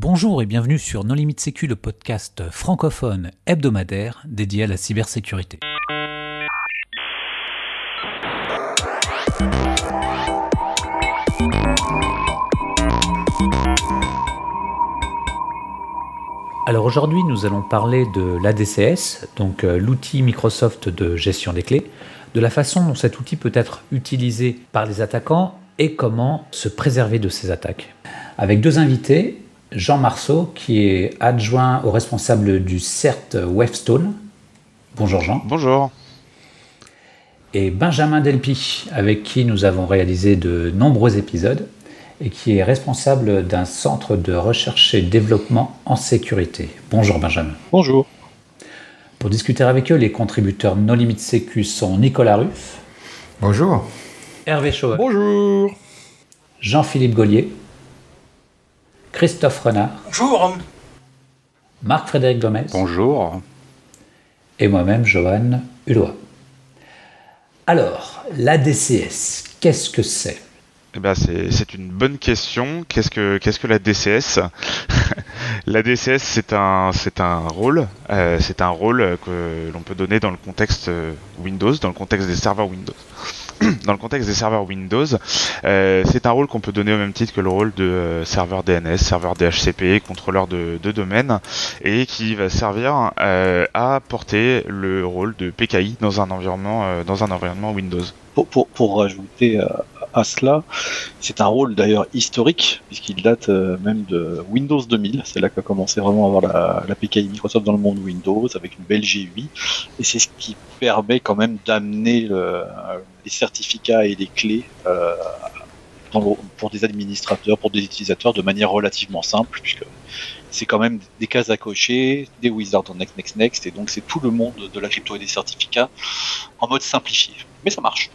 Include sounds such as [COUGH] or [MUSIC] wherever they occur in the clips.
Bonjour et bienvenue sur Non Limite Sécu, le podcast francophone hebdomadaire dédié à la cybersécurité. Alors aujourd'hui, nous allons parler de l'ADCS, donc euh, l'outil Microsoft de gestion des clés, de la façon dont cet outil peut être utilisé par les attaquants et comment se préserver de ces attaques. Avec deux invités, Jean Marceau, qui est adjoint au responsable du CERT Wavestone. Bonjour Jean. Bonjour. Et Benjamin Delpy, avec qui nous avons réalisé de nombreux épisodes et qui est responsable d'un centre de recherche et développement en sécurité. Bonjour Benjamin. Bonjour. Pour discuter avec eux, les contributeurs No Limit Sécu sont Nicolas Ruff. Bonjour. Hervé Chauvel. Bonjour. Jean-Philippe Gaulier. Christophe Renard. Bonjour. Marc-Frédéric Gomez. Bonjour. Et moi-même, Johan Hulot. Alors, l'ADCS, qu'est-ce que c'est? Eh ben c'est une bonne question. Qu'est-ce que qu'est-ce que la DCS [LAUGHS] La DCS c'est un c'est un rôle euh, c'est un rôle que l'on peut donner dans le contexte euh, Windows, dans le contexte des serveurs Windows. [CLEARS THROAT] dans le contexte des serveurs Windows, euh, c'est un rôle qu'on peut donner au même titre que le rôle de euh, serveur DNS, serveur DHCP, contrôleur de, de domaine, et qui va servir euh, à porter le rôle de PKI dans un environnement, euh, dans un environnement Windows. Pour, pour, pour rajouter à cela, c'est un rôle d'ailleurs historique, puisqu'il date même de Windows 2000. C'est là qu'a commencé vraiment à avoir la, PKI Microsoft dans le monde Windows, avec une belle GUI. Et c'est ce qui permet quand même d'amener le, les certificats et les clés euh, pour des administrateurs, pour des utilisateurs de manière relativement simple, puisque c'est quand même des cases à cocher, des wizards en next, next, next, et donc c'est tout le monde de la crypto et des certificats en mode simplifié. Mais ça marche.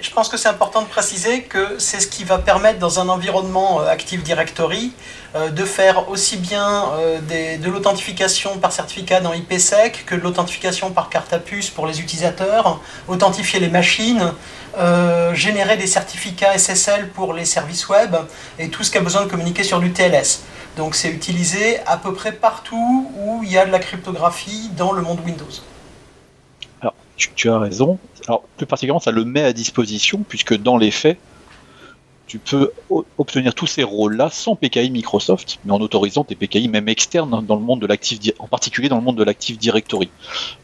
Je pense que c'est important de préciser que c'est ce qui va permettre dans un environnement Active Directory euh, de faire aussi bien euh, de l'authentification par certificat dans IPsec que de l'authentification par carte à puce pour les utilisateurs, authentifier les machines, euh, générer des certificats SSL pour les services web et tout ce qui a besoin de communiquer sur du TLS. Donc c'est utilisé à peu près partout où il y a de la cryptographie dans le monde Windows. Alors, tu as raison. Alors, plus particulièrement, ça le met à disposition, puisque dans les faits, tu peux obtenir tous ces rôles-là sans PKI Microsoft, mais en autorisant tes PKI même externes dans le monde de l'Active, en particulier dans le monde de l'Active Directory.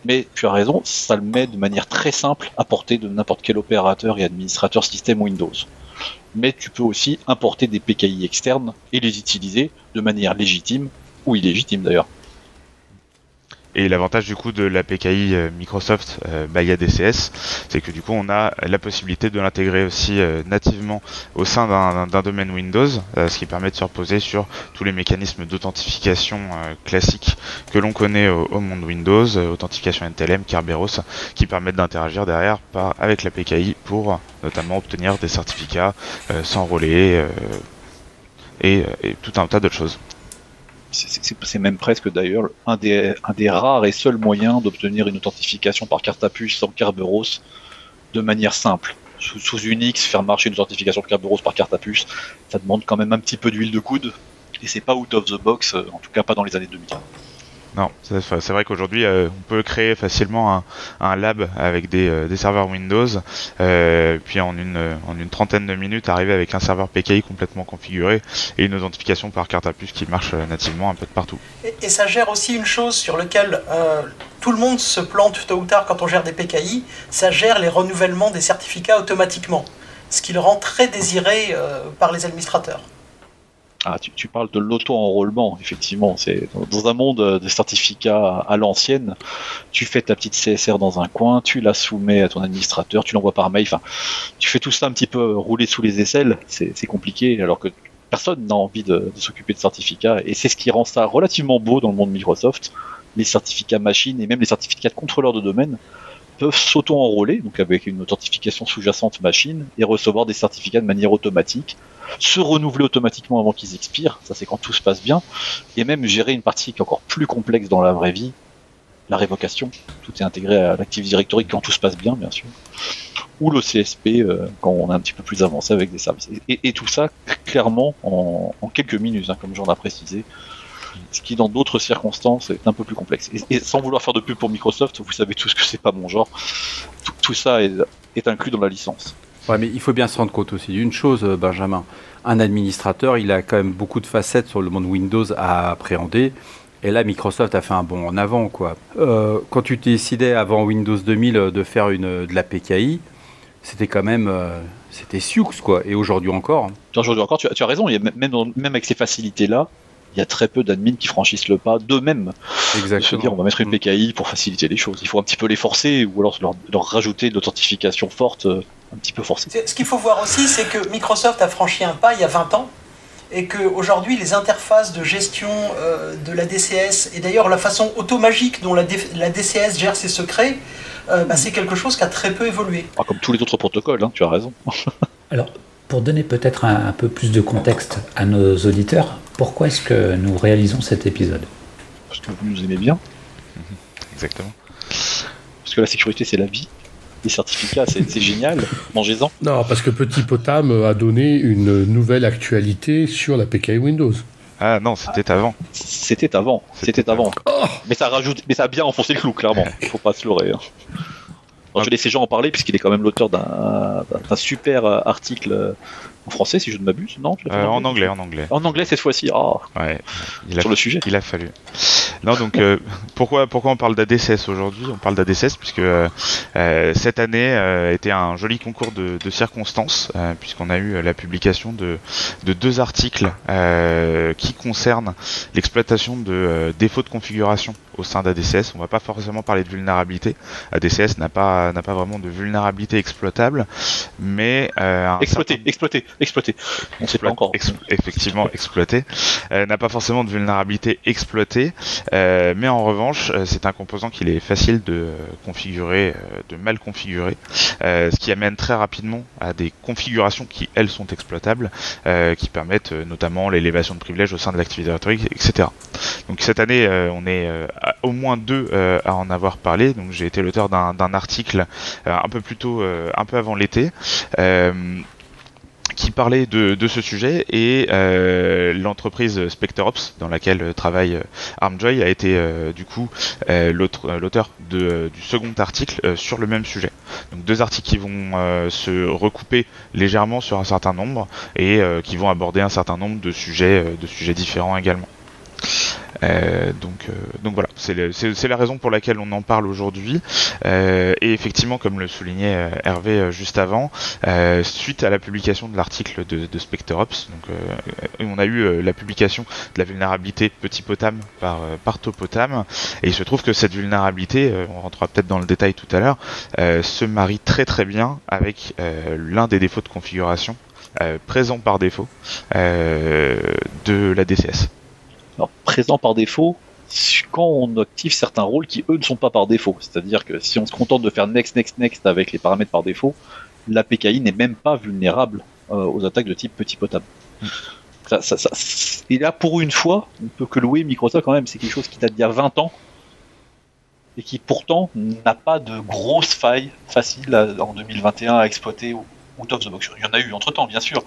Mais tu as raison, ça le met de manière très simple à portée de n'importe quel opérateur et administrateur système Windows. Mais tu peux aussi importer des PKI externes et les utiliser de manière légitime, ou illégitime d'ailleurs. Et l'avantage du coup de la PKI Microsoft euh, by ADCS, c'est que du coup on a la possibilité de l'intégrer aussi euh, nativement au sein d'un domaine Windows, euh, ce qui permet de se reposer sur tous les mécanismes d'authentification euh, classiques que l'on connaît au, monde Windows, authentification NTLM, Kerberos, qui permettent d'interagir derrière avec la PKI pour notamment obtenir des certificats, s'enrôler et, et tout un tas d'autres choses c'est même presque d'ailleurs un des, rares et seuls moyens d'obtenir une authentification par carte à puce sans Kerberos de manière simple. Sous, sous, Unix, faire marcher une authentification de Kerberos par carte à puce, ça demande quand même un petit peu d'huile de coude, et c'est pas out of the box, en tout cas pas dans les années 2000. Non, c'est vrai qu'aujourd'hui, euh, on peut créer facilement un, lab avec des, euh, serveurs Windows, euh, puis en une, en une trentaine de minutes, arriver avec un serveur PKI complètement configuré et une authentification par carte à puce qui marche nativement un peu de partout. Et, et ça gère aussi une chose sur laquelle tout le monde se plante tôt ou tard quand on gère des PKI, ça gère les renouvellements des certificats automatiquement, ce qui le rend très désiré par les administrateurs. Tu, parles de l'auto-enrôlement, effectivement. C'est dans un monde de certificats à l'ancienne, tu fais ta petite CSR dans un coin, tu la soumets à ton administrateur, tu l'envoies par mail. Tu fais tout ça un petit peu rouler sous les aisselles. C'est compliqué, alors que personne n'a envie de, de s'occuper de certificats. Et c'est ce qui rend ça relativement beau dans le monde Microsoft. Les certificats machines et même les certificats de contrôleurs de domaine peuvent s'auto-enrôler, donc avec une authentification sous-jacente machine, et recevoir des certificats de manière automatique, se renouveler automatiquement avant qu'ils expirent, ça c'est quand tout se passe bien, et même gérer une partie qui est encore plus complexe dans la vraie vie, la révocation. Tout est intégré à l'Active Directory quand tout se passe bien, bien sûr. ou le CSP quand on est un petit peu plus avancé avec des services. Et, tout ça, clairement, en, quelques minutes, hein, comme j'en ai précisé ce qui dans d'autres circonstances est un peu plus complexe. Et, sans vouloir faire de pub pour Microsoft, vous savez tous que c'est pas mon genre. Tout, ça est, inclus dans la licence. Ouais, mais il faut bien se rendre compte aussi d'une chose, euh, Benjamin. Un administrateur, il a quand même beaucoup de facettes sur le monde Windows à appréhender. Et là, Microsoft a fait un bond en avant, quoi. Euh, quand tu décidais avant Windows 2000 de faire de la PKI, c'était quand même, euh, c'était Sioux, quoi. Et aujourd'hui encore. Hein. Aujourd'hui encore, tu as, raison. Même avec ces facilités-là, il y a très peu d'admins qui franchissent le pas d'eux-mêmes. Exactement. dire, on va mettre une mm. PKI pour faciliter les choses. Il faut un petit peu les forcer ou alors leur, rajouter de l'authentification forte, euh, un petit peu forcée. Ce qu'il faut voir aussi, c'est que Microsoft a franchi un pas il y a 20 ans et qu'aujourd'hui les interfaces de gestion euh, de la DCS et d'ailleurs la façon automagique dont la, DCS gère ses secrets, euh, bah, c'est quelque chose qui a très peu évolué. Ah, comme tous les autres protocoles, hein, tu as raison. Alors, pour donner peut-être un, peu plus de contexte à nos auditeurs, pourquoi est-ce que nous réalisons cet épisode? Parce que vous nous aimez bien. Mhm. Exactement. Parce que la sécurité, c'est la vie. Les certificats, c'est génial. Mangez-en. Non, parce que Petit Potam a donné une nouvelle actualité sur la PKI Windows. Ah non, c'était avant. C'était avant. C'était avant. Oh mais ça rajoute, mais ça a bien enfoncé le clou, clairement. Il [LAUGHS] faut pas se leurrer. Hein. Je vais laisser Jean en parler puisqu'il est quand même l'auteur d'un super article euh, en français, si je ne m'abuse, non euh, en, anglais, en anglais. En anglais cette fois-ci. Oh. Ouais. Il Sur le sujet. Il a fallu. Non, donc euh, [LAUGHS] pourquoi pourquoi on parle d'ADCS aujourd'hui? On parle d'ADCS puisque euh, cette année était un joli concours de, circonstances puisqu'on a eu la publication de, de deux articles qui concernent l'exploitation de défauts de configuration au sein d'ADCS. On va pas forcément parler de vulnérabilité. ADCS n'a pas n'a pas vraiment de vulnérabilité exploitable, mais exploité, exploité, exploité. On sait pas encore. effectivement, exploité. Euh, n'a pas forcément de vulnérabilité exploitée, euh, mais en revanche, euh, c'est un composant qu'il est facile de configurer, de mal configurer, ce qui amène très rapidement à des configurations qui, elles, sont exploitables, qui permettent notamment l'élévation de privilèges au sein de l'Active Directory, etc. Donc cette année, on est au moins deux à en avoir parlé. Donc j'ai été l'auteur d'un article un peu plus tôt, un peu avant l'été qui parlait de, ce sujet et euh, l'entreprise SpectreOps dans laquelle travaille euh, Armjoy a été euh, du coup l'auteur du second article sur le même sujet. Donc deux articles qui vont se recouper légèrement sur un certain nombre et qui vont aborder un certain nombre de sujets, de sujets différents également. Euh, donc, euh, donc voilà, c'est la raison pour laquelle on en parle aujourd'hui. Euh, et effectivement, comme le soulignait Hervé juste avant, suite à la publication de l'article de, de donc on a eu la publication de la vulnérabilité Petit Potam par, par Topotam, et il se trouve que cette vulnérabilité, on rentrera peut-être dans le détail tout à l'heure, se marie très très bien avec l'un des défauts de configuration présents par défaut de la DCS. Alors, présent par défaut, quand on active certains rôles qui eux ne sont pas par défaut. C'est-à-dire que si on se contente de faire next, next, next avec les paramètres par défaut, la PKI n'est même pas vulnérable euh, aux attaques de type petit potable. Et là, pour une fois, on peut que louer Microsoft quand même. C'est quelque chose qui date d'il y a 20 ans et qui pourtant n'a pas de grosses failles faciles en 2021 à exploiter ou out of the box. Il y en a eu entre temps, bien sûr,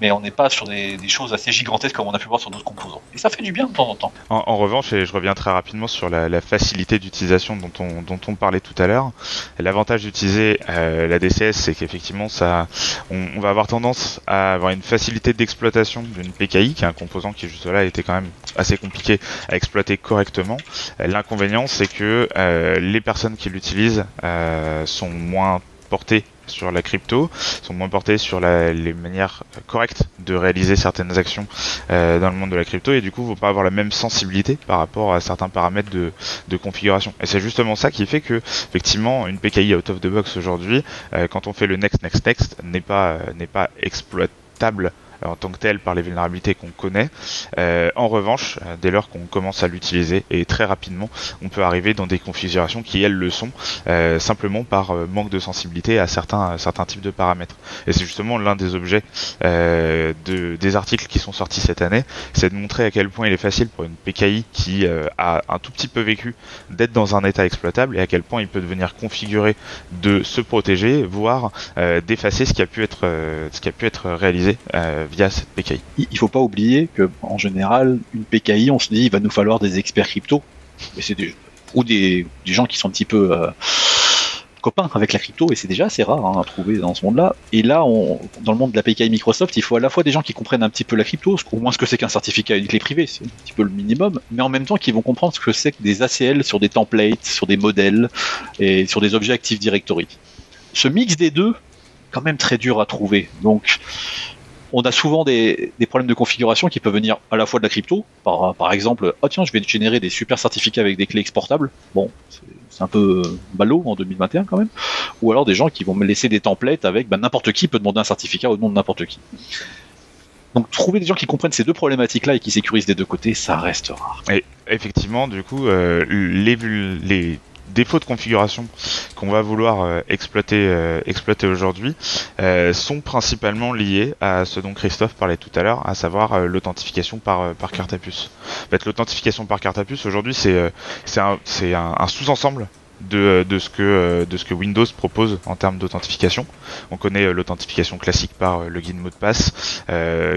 mais on n'est pas sur des, choses assez gigantesques comme on a pu voir sur d'autres composants. Et ça fait du bien de temps en temps. En, revanche, et je reviens très rapidement sur la, facilité d'utilisation dont on, parlait tout à l'heure, l'avantage d'utiliser euh, la DCS, c'est qu'effectivement, ça, on, va avoir tendance à avoir une facilité d'exploitation d'une PKI, qui est un composant qui juste là était quand même assez compliqué à exploiter correctement. L'inconvénient, c'est que euh, les personnes qui l'utilisent euh, sont moins portées sur la crypto, sont moins portés sur les manières correctes de réaliser certaines actions euh, dans le monde de la crypto et du coup vont pas avoir la même sensibilité par rapport à certains paramètres de, configuration. Et c'est justement ça qui fait que effectivement une PKI out of the box aujourd'hui, euh, quand on fait le next next next, n'est pas n'est pas exploitable en tant que tel par les vulnérabilités qu'on connaît. en revanche, dès lors qu'on commence à l'utiliser et très rapidement, on peut arriver dans des configurations qui elles le sont simplement par manque de sensibilité à certains, certains types de paramètres. Et c'est justement l'un des objets de, des articles qui sont sortis cette année, c'est de montrer à quel point il est facile pour une PKI qui a un tout petit peu vécu d'être dans un état exploitable et à quel point il peut devenir configuré de se protéger, voire euh, d'effacer ce qui a pu être euh, ce qui a pu être réalisé euh, via cette. Il faut pas oublier que en général, une PKI, on se dit il va nous falloir des experts crypto, ou des, gens qui sont un petit peu copains avec la crypto et c'est déjà assez rare hein, à trouver dans ce monde-là. Et là, dans le monde de la PKI Microsoft, il faut à la fois des gens qui comprennent un petit peu la crypto, au moins ce que c'est qu'un certificat et une clé privée, c'est un petit peu le minimum, mais en même temps qui vont comprendre ce que c'est que des ACL sur des templates, sur des modèles et sur des objets Active Directory. Ce mix des deux, quand même très dur à trouver. Donc, on a souvent des, problèmes de configuration qui peuvent venir à la fois de la crypto, par, exemple, oh tiens, je vais générer des super certificats avec des clés exportables. Bon, c'est un peu ballot en 2021 quand même. Ou alors des gens qui vont me laisser des templates avec ben, n'importe qui peut demander un certificat au nom de n'importe qui. Donc trouver des gens qui comprennent ces deux problématiques-là et qui sécurisent des deux côtés, ça reste rare. Effectivement, du coup, euh, les défauts de configuration qu'on va vouloir euh, exploiter, euh, exploiter aujourd'hui euh, sont principalement liés à ce dont Christophe parlait tout à l'heure, à savoir l'authentification par, par carte à puce. L'authentification par carte à puce aujourd'hui, c'est un sous-ensemble de, de, ce que, euh, de ce que Windows propose en termes d'authentification. On connaît euh, l'authentification classique par euh, login mot de passe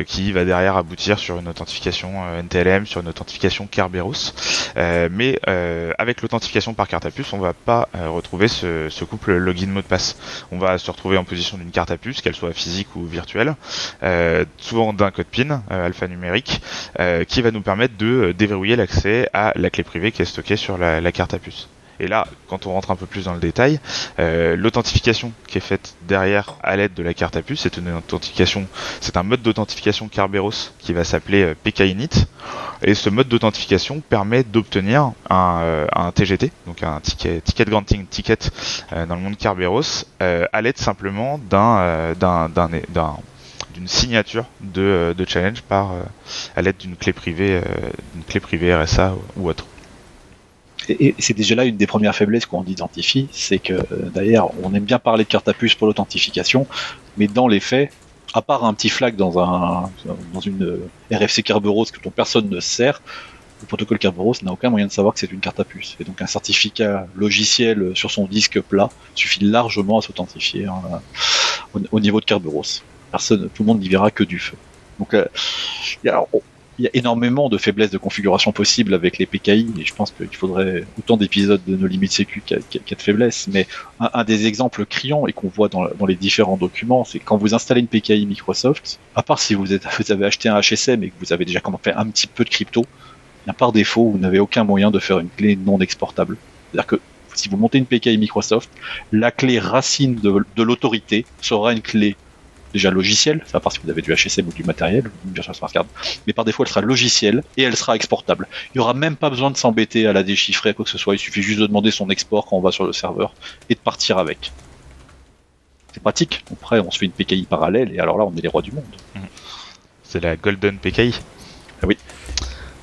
qui va derrière aboutir sur une authentification NTLM, sur une authentification Kerberos. mais avec l'authentification par carte à puce, on va pas retrouver ce, couple login mot de passe. On va se retrouver en position d'une carte à puce, qu'elle soit physique ou virtuelle, souvent d'un code PIN alphanumérique, qui va nous permettre de déverrouiller l'accès à la clé privée qui est stockée sur la carte à puce. Et là, quand on rentre un peu plus dans le détail, euh, l'authentification qui est faite derrière à l'aide de la carte à puce, c'est une authentification, c'est un mode d'authentification Kerberos qui va s'appeler euh, PKINIT. Et ce mode d'authentification permet d'obtenir un, euh, TGT, donc un ticket, ticket granting ticket dans le monde Kerberos, à l'aide simplement d'un d'une signature de, de, challenge par à l'aide d'une clé privée, d'une clé privée RSA ou autre et c'est déjà là une des premières faiblesses qu'on identifie, c'est que d'ailleurs on aime bien parler de carte à puce pour l'authentification, mais dans les faits, à part un petit flag dans, un, dans une RFC Kerberos dont personne ne sert, le protocole Kerberos n'a aucun moyen de savoir que c'est une carte à puce. Et donc un certificat logiciel sur son disque plat suffit largement à s'authentifier hein, au, niveau de Kerberos. Personne, tout le monde n'y verra que du feu. Donc, euh, alors, il y a énormément de faiblesses de configuration possibles avec les PKI, et je pense qu'il faudrait autant d'épisodes de nos limites sécu y, a de faiblesses. Mais un, des exemples criants et qu'on voit dans, les différents documents, c'est quand vous installez une PKI Microsoft, à part si vous, [LAUGHS] avez acheté un HSM et que vous avez déjà fait un petit peu de crypto, par défaut, vous n'avez aucun moyen de faire une clé non exportable. C'est-à-dire que si vous montez une PKI Microsoft, la clé racine de l'autorité sera une clé déjà logiciel, à part si vous avez du HSM ou du matériel, bien sûr smart card, mais par défaut elle sera logicielle et elle sera exportable. Il n'y aura même pas besoin de s'embêter à la déchiffrer, quoi que ce soit, il suffit juste de demander son export quand on va sur le serveur et de partir avec. C'est pratique, après on se fait une PKI parallèle et alors là on est les rois du monde. Mmh. C'est la Golden PKI ah Oui.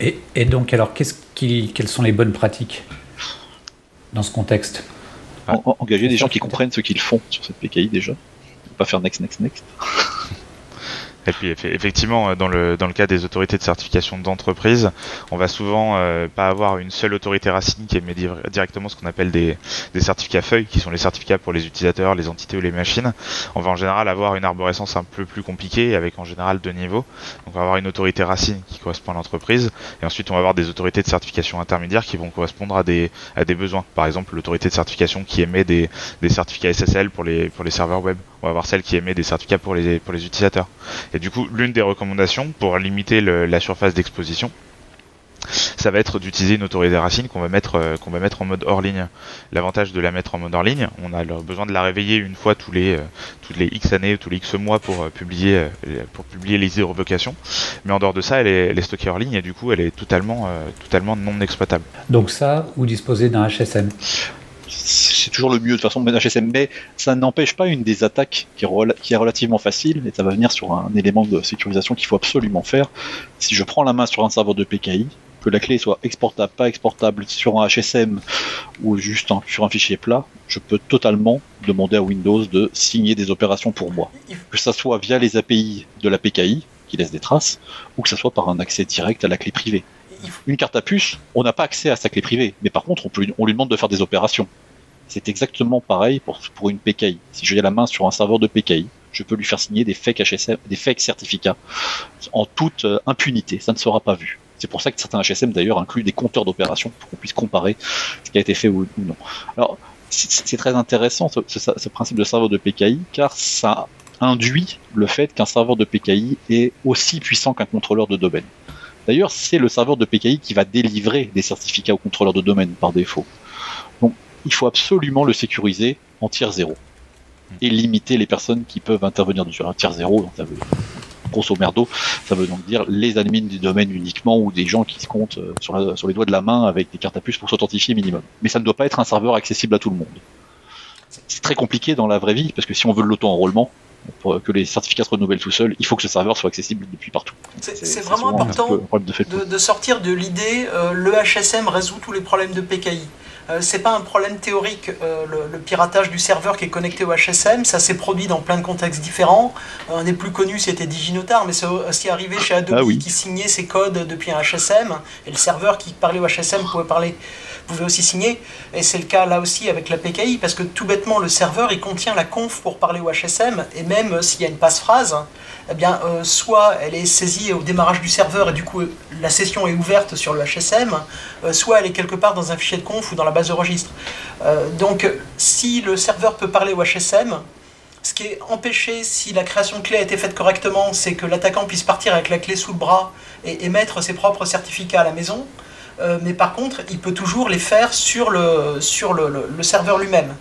Et, donc alors qu'est-ce qui, quelles sont les bonnes pratiques dans ce contexte? Engager des gens qui comprennent ce qu'ils font sur cette PKI déjà pas faire next, next, next. Et puis effectivement, euh, dans le, dans le cas des autorités de certification d'entreprise, on va souvent euh, pas avoir une seule autorité racine qui émet directement ce qu'on appelle des, des certificats feuilles, qui sont les certificats pour les utilisateurs, les entités ou les machines. On va en général avoir une arborescence un peu plus compliquée, avec en général deux niveaux. Donc on va avoir une autorité racine qui correspond à l'entreprise, et ensuite on va avoir des autorités de certification intermédiaires qui vont correspondre à des, à des besoins. Par exemple, l'autorité de certification qui émet des, des certificats SSL pour les, pour les serveurs web. On va avoir celle qui émet des certificats pour les, utilisateurs. Et du coup, l'une des recommandations pour limiter la surface d'exposition, ça va être d'utiliser une autorité racine qu'on va mettre euh, qu'on va mettre en mode hors ligne. L'avantage de la mettre en mode hors ligne, on a besoin de la réveiller une fois tous les euh, toutes les X années, tous les X mois pour euh, publier pour publier les revocations. Mais en dehors de ça, elle est, elle est, stockée hors ligne et du coup, elle est totalement totalement non exploitable. Donc ça, vous disposez d'un HSM c'est toujours le mieux de façon de HSM, mais ça n'empêche pas une des attaques qui est, qui est, relativement facile, et ça va venir sur un élément de sécurisation qu'il faut absolument faire. Si je prends la main sur un serveur de PKI, que la clé soit exportable, pas exportable sur un HSM ou juste sur un fichier plat, je peux totalement demander à Windows de signer des opérations pour moi. Que ça soit via les API de la PKI, qui laisse des traces, ou que ça soit par un accès direct à la clé privée. Une carte à puce, on n'a pas accès à sa clé privée, mais par contre, on, lui demande de faire des opérations. C'est exactement pareil pour, une PKI. Si j'ai la main sur un serveur de PKI, je peux lui faire signer des fake HSM, des fake certificats en toute euh, impunité. Ça ne sera pas vu. C'est pour ça que certains HSM d'ailleurs incluent des compteurs d'opérations pour qu'on puisse comparer ce qui a été fait ou, non. Alors, c'est très intéressant ce, principe de serveur de PKI car ça induit le fait qu'un serveur de PKI est aussi puissant qu'un contrôleur de domaine. D'ailleurs, c'est le serveur de PKI qui va délivrer des certificats au contrôleur de domaine par défaut. Donc, il faut absolument le sécuriser en tiers zéro et limiter les personnes qui peuvent intervenir dessus. Un tiers zéro, donc ça veut grosso merdo, ça veut donc dire les admins du domaine uniquement ou des gens qui se comptent euh, sur, sur les doigts de la main avec des cartes à puce pour s'authentifier minimum. Mais ça ne doit pas être un serveur accessible à tout le monde. C'est très compliqué dans la vraie vie parce que si on veut l'auto-enrôlement, pour que les certificats se renouvellent tout seuls, il faut que ce serveur soit accessible depuis partout. C'est vraiment important de, sortir de l'idée euh, le HSM résout tous les problèmes de PKI. Euh, c'est pas un problème théorique, euh, le, piratage du serveur qui est connecté au HSM, ça s'est produit dans plein de contextes différents. un des plus connus c'était DigiNotar, mais c'est aussi arrivé chez Adobe ah qui signait ses codes depuis un HSM, et le serveur qui parlait au HSM pouvait parler pouvait aussi signer, et c'est le cas là aussi avec la PKI, parce que tout bêtement le serveur il contient la conf pour parler au HSM, et même s'il y a une passe-phrase, eh bien, euh, soit elle est saisie au démarrage du serveur et du coup la session est ouverte sur le HSM, euh, soit elle est quelque part dans un fichier de conf ou dans la base de registre. Euh, donc si le serveur peut parler au HSM, ce qui est empêché si la création de clé a été faite correctement, c'est que l'attaquant puisse partir avec la clé sous le bras et émettre ses propres certificats à la maison. Mais par contre, il peut toujours les faire sur le, serveur lui-même.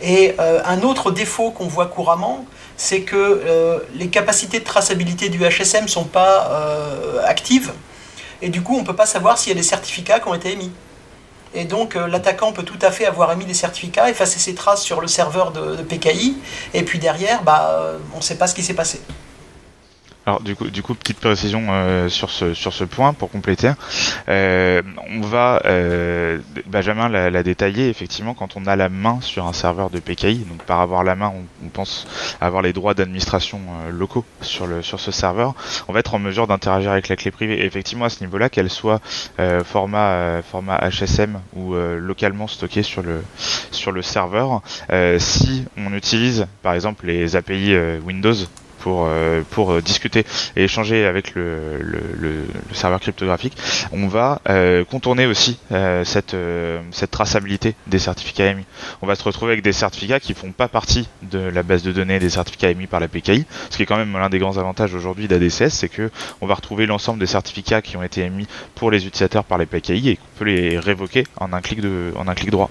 Et un autre défaut qu'on voit couramment, c'est que euh, les capacités de traçabilité du HSM ne sont pas euh, actives, et du coup on ne peut pas savoir s'il y a des certificats qui ont été émis. Et donc euh, l'attaquant peut tout à fait avoir émis des certificats, effacer ses traces sur le serveur de, de PKI, et puis derrière, bah, on ne sait pas ce qui s'est passé. Alors du coup, du coup, petite précision euh, sur ce sur ce point pour compléter. Euh, on va euh, Benjamin l'a détaillé effectivement quand on a la main sur un serveur de PKI. Donc par avoir la main, on, pense avoir les droits d'administration locaux sur ce serveur. On va être en mesure d'interagir avec la clé privée. Et effectivement à ce niveau-là, qu'elle soit format HSM ou localement stockée sur le serveur, si on utilise par exemple les API Windows pour, euh, pour euh, discuter et échanger avec le, le, serveur cryptographique, on va euh, contourner aussi cette, cette traçabilité des certificats émis. On va se retrouver avec des certificats qui font pas partie de la base de données des certificats émis par la PKI, ce qui est quand même l'un des grands avantages aujourd'hui d'ADCS, c'est que on va retrouver l'ensemble des certificats qui ont été émis pour les utilisateurs par les PKI et qu'on peut les révoquer en un clic de en un clic droit.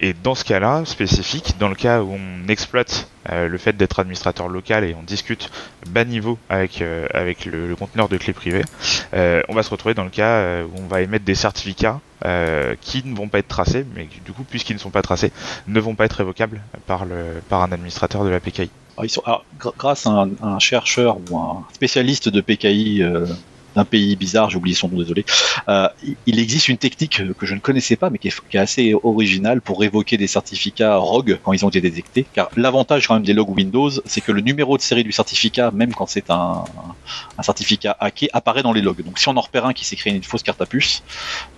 Et dans ce cas-là spécifique, dans le cas où on exploite le fait d'être administrateur local et on discute bas niveau avec, euh, avec le, conteneur de clé privée, euh, on va se retrouver dans le cas euh, où on va émettre des certificats qui ne vont pas être tracés, mais du coup, puisqu'ils ne sont pas tracés, ne vont pas être révocables par, le, par un administrateur de la PKI. grâce à un, chercheur ou un spécialiste de PKI d'un pays bizarre, j'ai oublié son nom, désolé. Euh, il existe une technique que je ne connaissais pas, mais qui est, assez originale pour révoquer des certificats rogue quand ils ont été détectés. Car l'avantage quand même des logs Windows, c'est que le numéro de série du certificat, même quand c'est un, certificat hacké, apparaît dans les logs. Donc si on en repère un qui s'est créé une fausse carte à puce,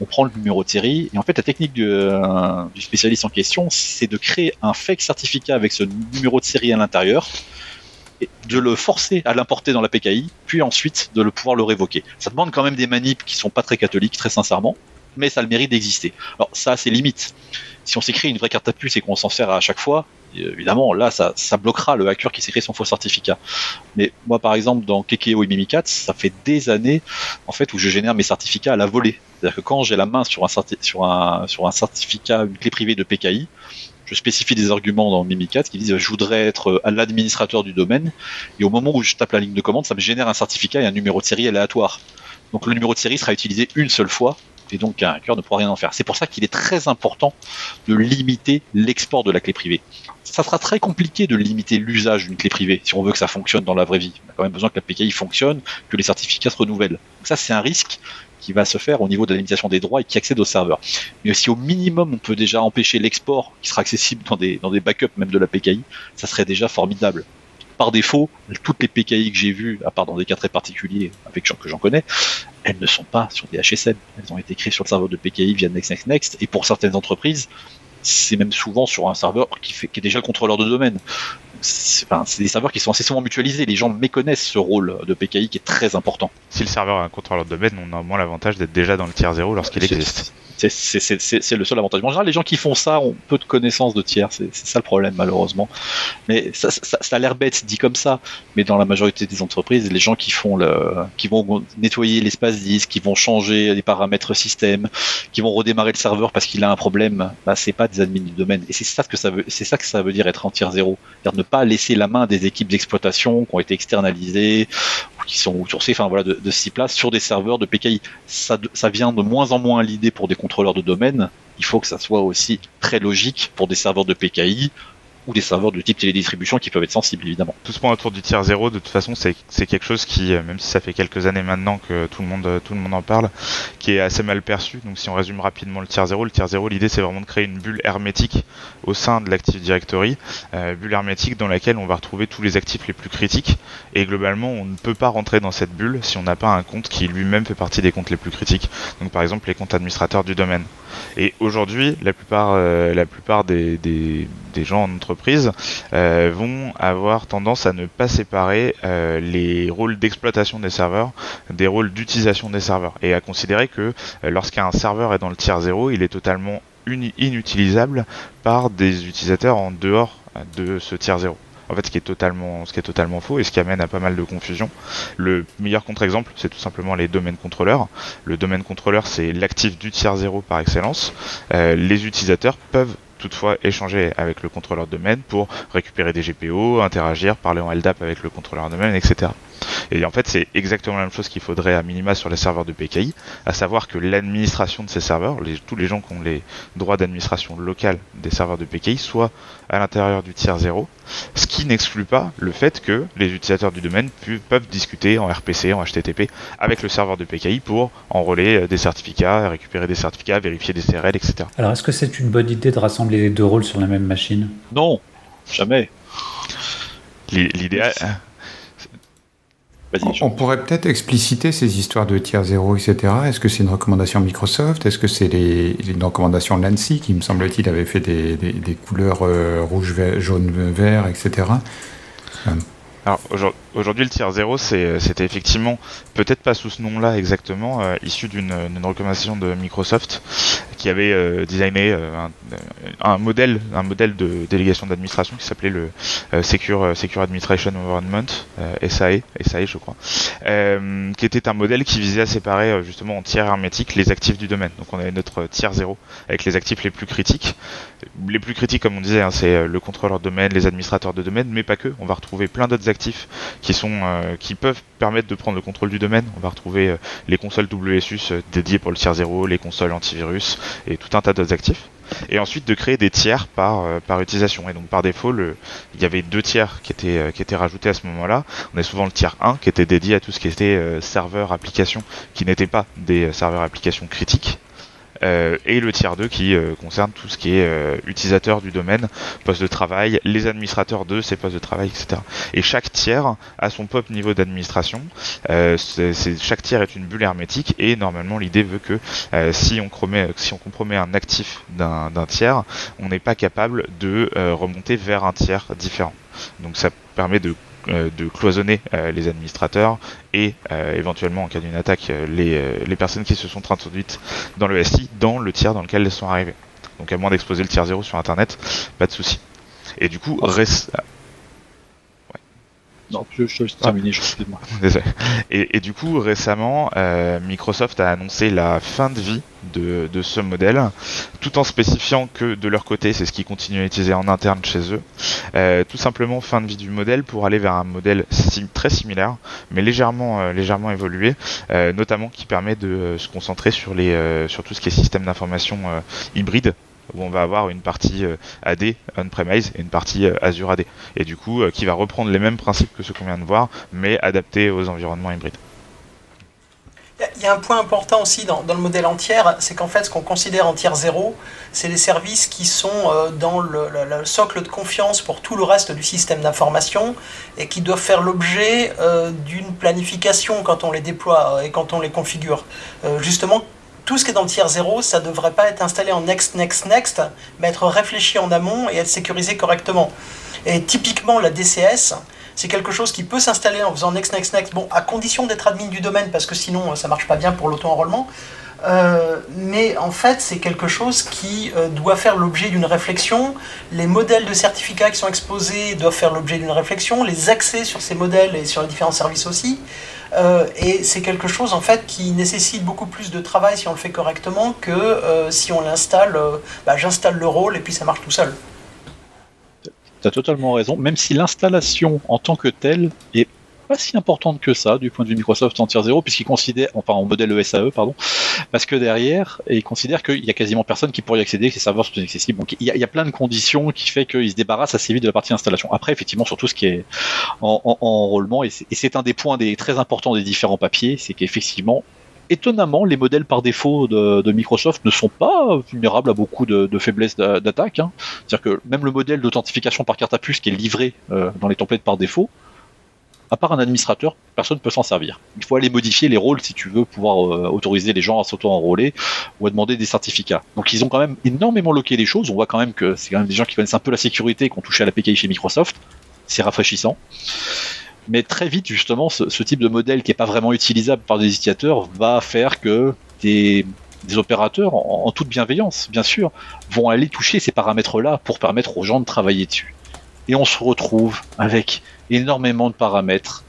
on prend le numéro de série. Et en fait, la technique euh, du spécialiste en question, c'est de créer un fake certificat avec ce numéro de série à l'intérieur de le forcer à l'importer dans la PKI, puis ensuite de le pouvoir le révoquer. Ça demande quand même des manips qui sont pas très catholiques, très sincèrement, mais ça le mérite d'exister. Alors ça a ses limites. Si on s'écrit une vraie carte à puce et qu'on s'en sert à chaque fois, évidemment là ça, bloquera le hacker qui s'écrit son faux certificat. Mais moi par exemple dans Kekeo et Mimikatz, ça fait des années en fait où je génère mes certificats à la volée. C'est-à-dire que quand j'ai la main sur un certificat, une clé privée de PKI, je spécifie des arguments dans Mimikat qui disent je voudrais être euh, l'administrateur du domaine et au moment où je tape la ligne de commande ça me génère un certificat et un numéro de série aléatoire donc le numéro de série sera utilisé une seule fois et donc un hacker ne pourra rien en faire. C'est pour ça qu'il est très important de limiter l'export de la clé privée. Ça sera très compliqué de limiter l'usage d'une clé privée si on veut que ça fonctionne dans la vraie vie. On a quand même besoin que la PKI fonctionne, que les certificats se renouvellent. Donc ça, c'est un risque qui va se faire au niveau de la limitation des droits et qui accède au serveur. Mais si au minimum on peut déjà empêcher l'export qui sera accessible dans des, dans des backups même de la PKI, ça serait déjà formidable. Par défaut, toutes les PKI que j'ai vues, à part dans des cas très particuliers avec gens que j'en connais, elles ne sont pas sur des HSM. Elles ont été créées sur le serveur de PKI via Next Next Next. Et pour certaines entreprises, c'est même souvent sur un serveur qui, fait, qui est déjà le contrôleur de domaine c'est enfin, des serveurs qui sont assez souvent mutualisés. Les gens méconnaissent ce rôle de PKI qui est très important. Si le serveur a un contrôleur de domaine, on a au moins l'avantage d'être déjà dans le tiers 0 lorsqu'il existe. C'est le seul avantage. En général, les gens qui font ça ont peu de connaissances de tiers. C'est ça le problème, malheureusement. Mais ça, a l'air bête dit comme ça. Mais dans la majorité des entreprises, les gens qui font le, qui vont nettoyer l'espace disque, qui vont changer les paramètres système, qui vont redémarrer le serveur parce qu'il a un problème, bah, c'est pas des admins du domaine. Et c'est ça que ça veut, dire être en tiers 0. Ne pas laisser la main des équipes d'exploitation qui ont été externalisées ou qui sont outsourcées, enfin voilà, de, de six places sur des serveurs de PKI. Ça, vient de moins en moins l'idée pour des contrôleurs de domaine. Il faut que ça soit aussi très logique pour des serveurs de PKI ou des serveurs de type télédistribution qui peuvent être sensibles évidemment. Tout ce point autour du tiers 0, de toute façon, c'est quelque chose qui, euh, même si ça fait quelques années maintenant que tout le monde, euh, tout le monde en parle, qui est assez mal perçu. Donc si on résume rapidement le tiers 0, le tiers 0, l'idée c'est vraiment de créer une bulle hermétique au sein de l'Active Directory, euh, bulle hermétique dans laquelle on va retrouver tous les actifs les plus critiques. Et globalement, on ne peut pas rentrer dans cette bulle si on n'a pas un compte qui lui-même fait partie des comptes les plus critiques. Donc par exemple les comptes administrateurs du domaine. Et aujourd'hui, la plupart, euh, des, gens en entreprise euh, vont avoir tendance à ne pas séparer euh, les rôles d'exploitation des serveurs des rôles d'utilisation des serveurs. Et à considérer que lorsqu'un serveur est dans le tiers 0, il est totalement inutilisable par des utilisateurs en dehors de ce tiers 0 en fait ce qui est totalement faux et ce qui amène à pas mal de confusion. Le meilleur contre-exemple, c'est tout simplement les domaines contrôleurs. Le domaine contrôleur, c'est l'actif du tiers 0 par excellence. Euh, les utilisateurs peuvent toutefois échanger avec le contrôleur de domaine pour récupérer des GPO, interagir, parler en LDAP avec le contrôleur de domaine, etc. Et en fait, c'est exactement la même chose qu'il faudrait à minima sur les serveurs de PKI, à savoir que l'administration de ces serveurs, tous les gens qui ont les droits d'administration locale des serveurs de PKI, soient à l'intérieur du tiers 0, ce qui n'exclut pas le fait que les utilisateurs du domaine peuvent discuter en RPC, en HTTP avec le serveur de PKI pour enrôler des certificats, récupérer des certificats, vérifier des CRL, etc. Alors, est-ce que c'est une bonne idée de rassembler les deux rôles sur la même machine Non, jamais. L'idéal, on pourrait peut-être expliciter ces histoires de tiers 0, etc. Est-ce que c'est une recommandation Microsoft? Est-ce que c'est les, une recommandation Nancy qui, me semble-t-il, avait fait des, des, des couleurs euh, rouge, vert, jaune, vert, etc. Euh. Alors aujourd'hui le tiers 0 c'était effectivement peut-être pas sous ce nom-là exactement, euh, issu d'une recommandation de Microsoft qui avait euh, designé euh, un, un, modèle un modèle de délégation d'administration qui s'appelait le euh, Secure Secure Administration Environment SAE SAE je crois, qui était un modèle qui visait à séparer justement en tiers hermétique les actifs du domaine. Donc on avait notre tiers 0 avec les actifs les plus critiques. Les plus critiques comme on disait, hein, c'est le contrôleur de domaine, les administrateurs de domaine, mais pas que. On va retrouver plein d'autres actifs qui sont euh, qui peuvent permettre de prendre le contrôle du domaine. On va retrouver euh, les consoles WSUS euh, dédiées pour le tiers 0, les consoles antivirus et tout un tas d'autres actifs et ensuite de créer des tiers par, par utilisation. Et donc par défaut, il y avait deux tiers qui étaient, qui étaient rajoutés à ce moment-là. On est souvent le tiers 1 qui était dédié à tout ce qui était euh, serveur application, qui n'était pas des serveurs applications critiques. Euh, et le tiers 2 qui euh, concerne tout ce qui est euh, utilisateur du domaine, poste de travail, les administrateurs de ces postes de travail, etc. Et chaque tiers a son propre niveau d'administration. chaque tiers est une bulle hermétique et normalement l'idée veut que si on compromet, si on compromet un actif d'un tiers, on n'est pas capable de remonter vers un tiers différent. Donc ça permet de de cloisonner euh, les administrateurs et euh, éventuellement en cas d'une attaque les, les, personnes qui se sont introduites dans le SI dans le tiers dans lequel elles sont arrivées. Donc à moins d'exposer le tiers 0 sur internet, pas de souci. Et du coup, reste Non, je, je te terminer, je excuse-moi. [LAUGHS] Désolé. Et, et du coup, récemment, euh, Microsoft a annoncé la fin de vie de, ce modèle, tout en spécifiant que de leur côté, c'est ce qu'ils continuent à utiliser en interne chez eux. Euh, tout simplement, fin de vie du modèle pour aller vers un modèle très similaire, mais légèrement, euh, légèrement évolué, notamment qui permet de se concentrer sur, les, sur tout ce qui est système d'information hybride où on va avoir une partie euh, AD on-premise et une partie euh, Azure AD. Et du coup, euh, qui va reprendre les mêmes principes que ce qu'on vient de voir, mais adapté aux environnements hybrides. Il y a- un point important aussi dans, le modèle en tiers, c'est qu'en fait, ce qu'on considère en tiers zéro, c'est les services qui sont dans le, le- le socle de confiance pour tout le reste du système d'information et qui doivent faire l'objet d'une planification quand on les déploie et quand on les configure. Justement, tout ce qui est dans le tiers zéro, ça ne devrait pas être installé en next, next, next, mais être réfléchi en amont et être sécurisé correctement. Et typiquement, la DCS, c'est quelque chose qui peut s'installer en faisant next, next, next, bon, à condition d'être admin du domaine, parce que sinon, euh, ça marche pas bien pour l'auto-enrôlement. Euh, mais en fait, c'est quelque chose qui euh, doit faire l'objet d'une réflexion. Les modèles de certificats qui sont exposés doivent faire l'objet d'une réflexion. Les accès sur ces modèles et sur les différents services aussi. Euh, et c'est quelque chose en fait qui nécessite beaucoup plus de travail si on le fait correctement que si on l'installe. bah, J'installe le rôle et puis ça marche tout seul. Tu as totalement raison, même si l'installation en tant que telle est pas si importante que ça du point de vue Microsoft en tier 0, puisqu'ils considèrent, enfin en modèle ESAE, pardon, parce que derrière, ils considèrent qu'il y a quasiment personne qui pourrait y accéder, que les serveurs sont inaccessibles. Donc il y, a, plein de conditions qui fait qu'ils se débarrassent assez vite de la partie installation. Après, effectivement, sur tout ce qui est en, en, en enrôlement, et c'est- un des points des, très importants des différents papiers, c'est qu'effectivement, étonnamment, les modèles par défaut de, Microsoft ne sont pas vulnérables à beaucoup de, faiblesses d'a- d'attaque. Hein. C'est-à-dire que même le modèle d'authentification par carte à puce qui est livré euh, dans les templates par défaut, à part un administrateur, personne ne peut s'en servir. Il faut aller modifier les rôles si tu veux pouvoir euh, autoriser les gens à s'auto-enrôler ou à demander des certificats. Donc ils ont quand même énormément loqué les choses. On voit quand même que c'est quand même des gens qui connaissent un peu la sécurité qui ont touché à la PKI chez Microsoft. C'est rafraîchissant. Mais très vite, justement, ce, type de modèle qui n'est pas vraiment utilisable par des utilisateurs va faire que des, des opérateurs, en, en toute bienveillance, bien sûr, vont aller toucher ces paramètres-là pour permettre aux gens de travailler dessus. Et on se retrouve avec énormément de paramètres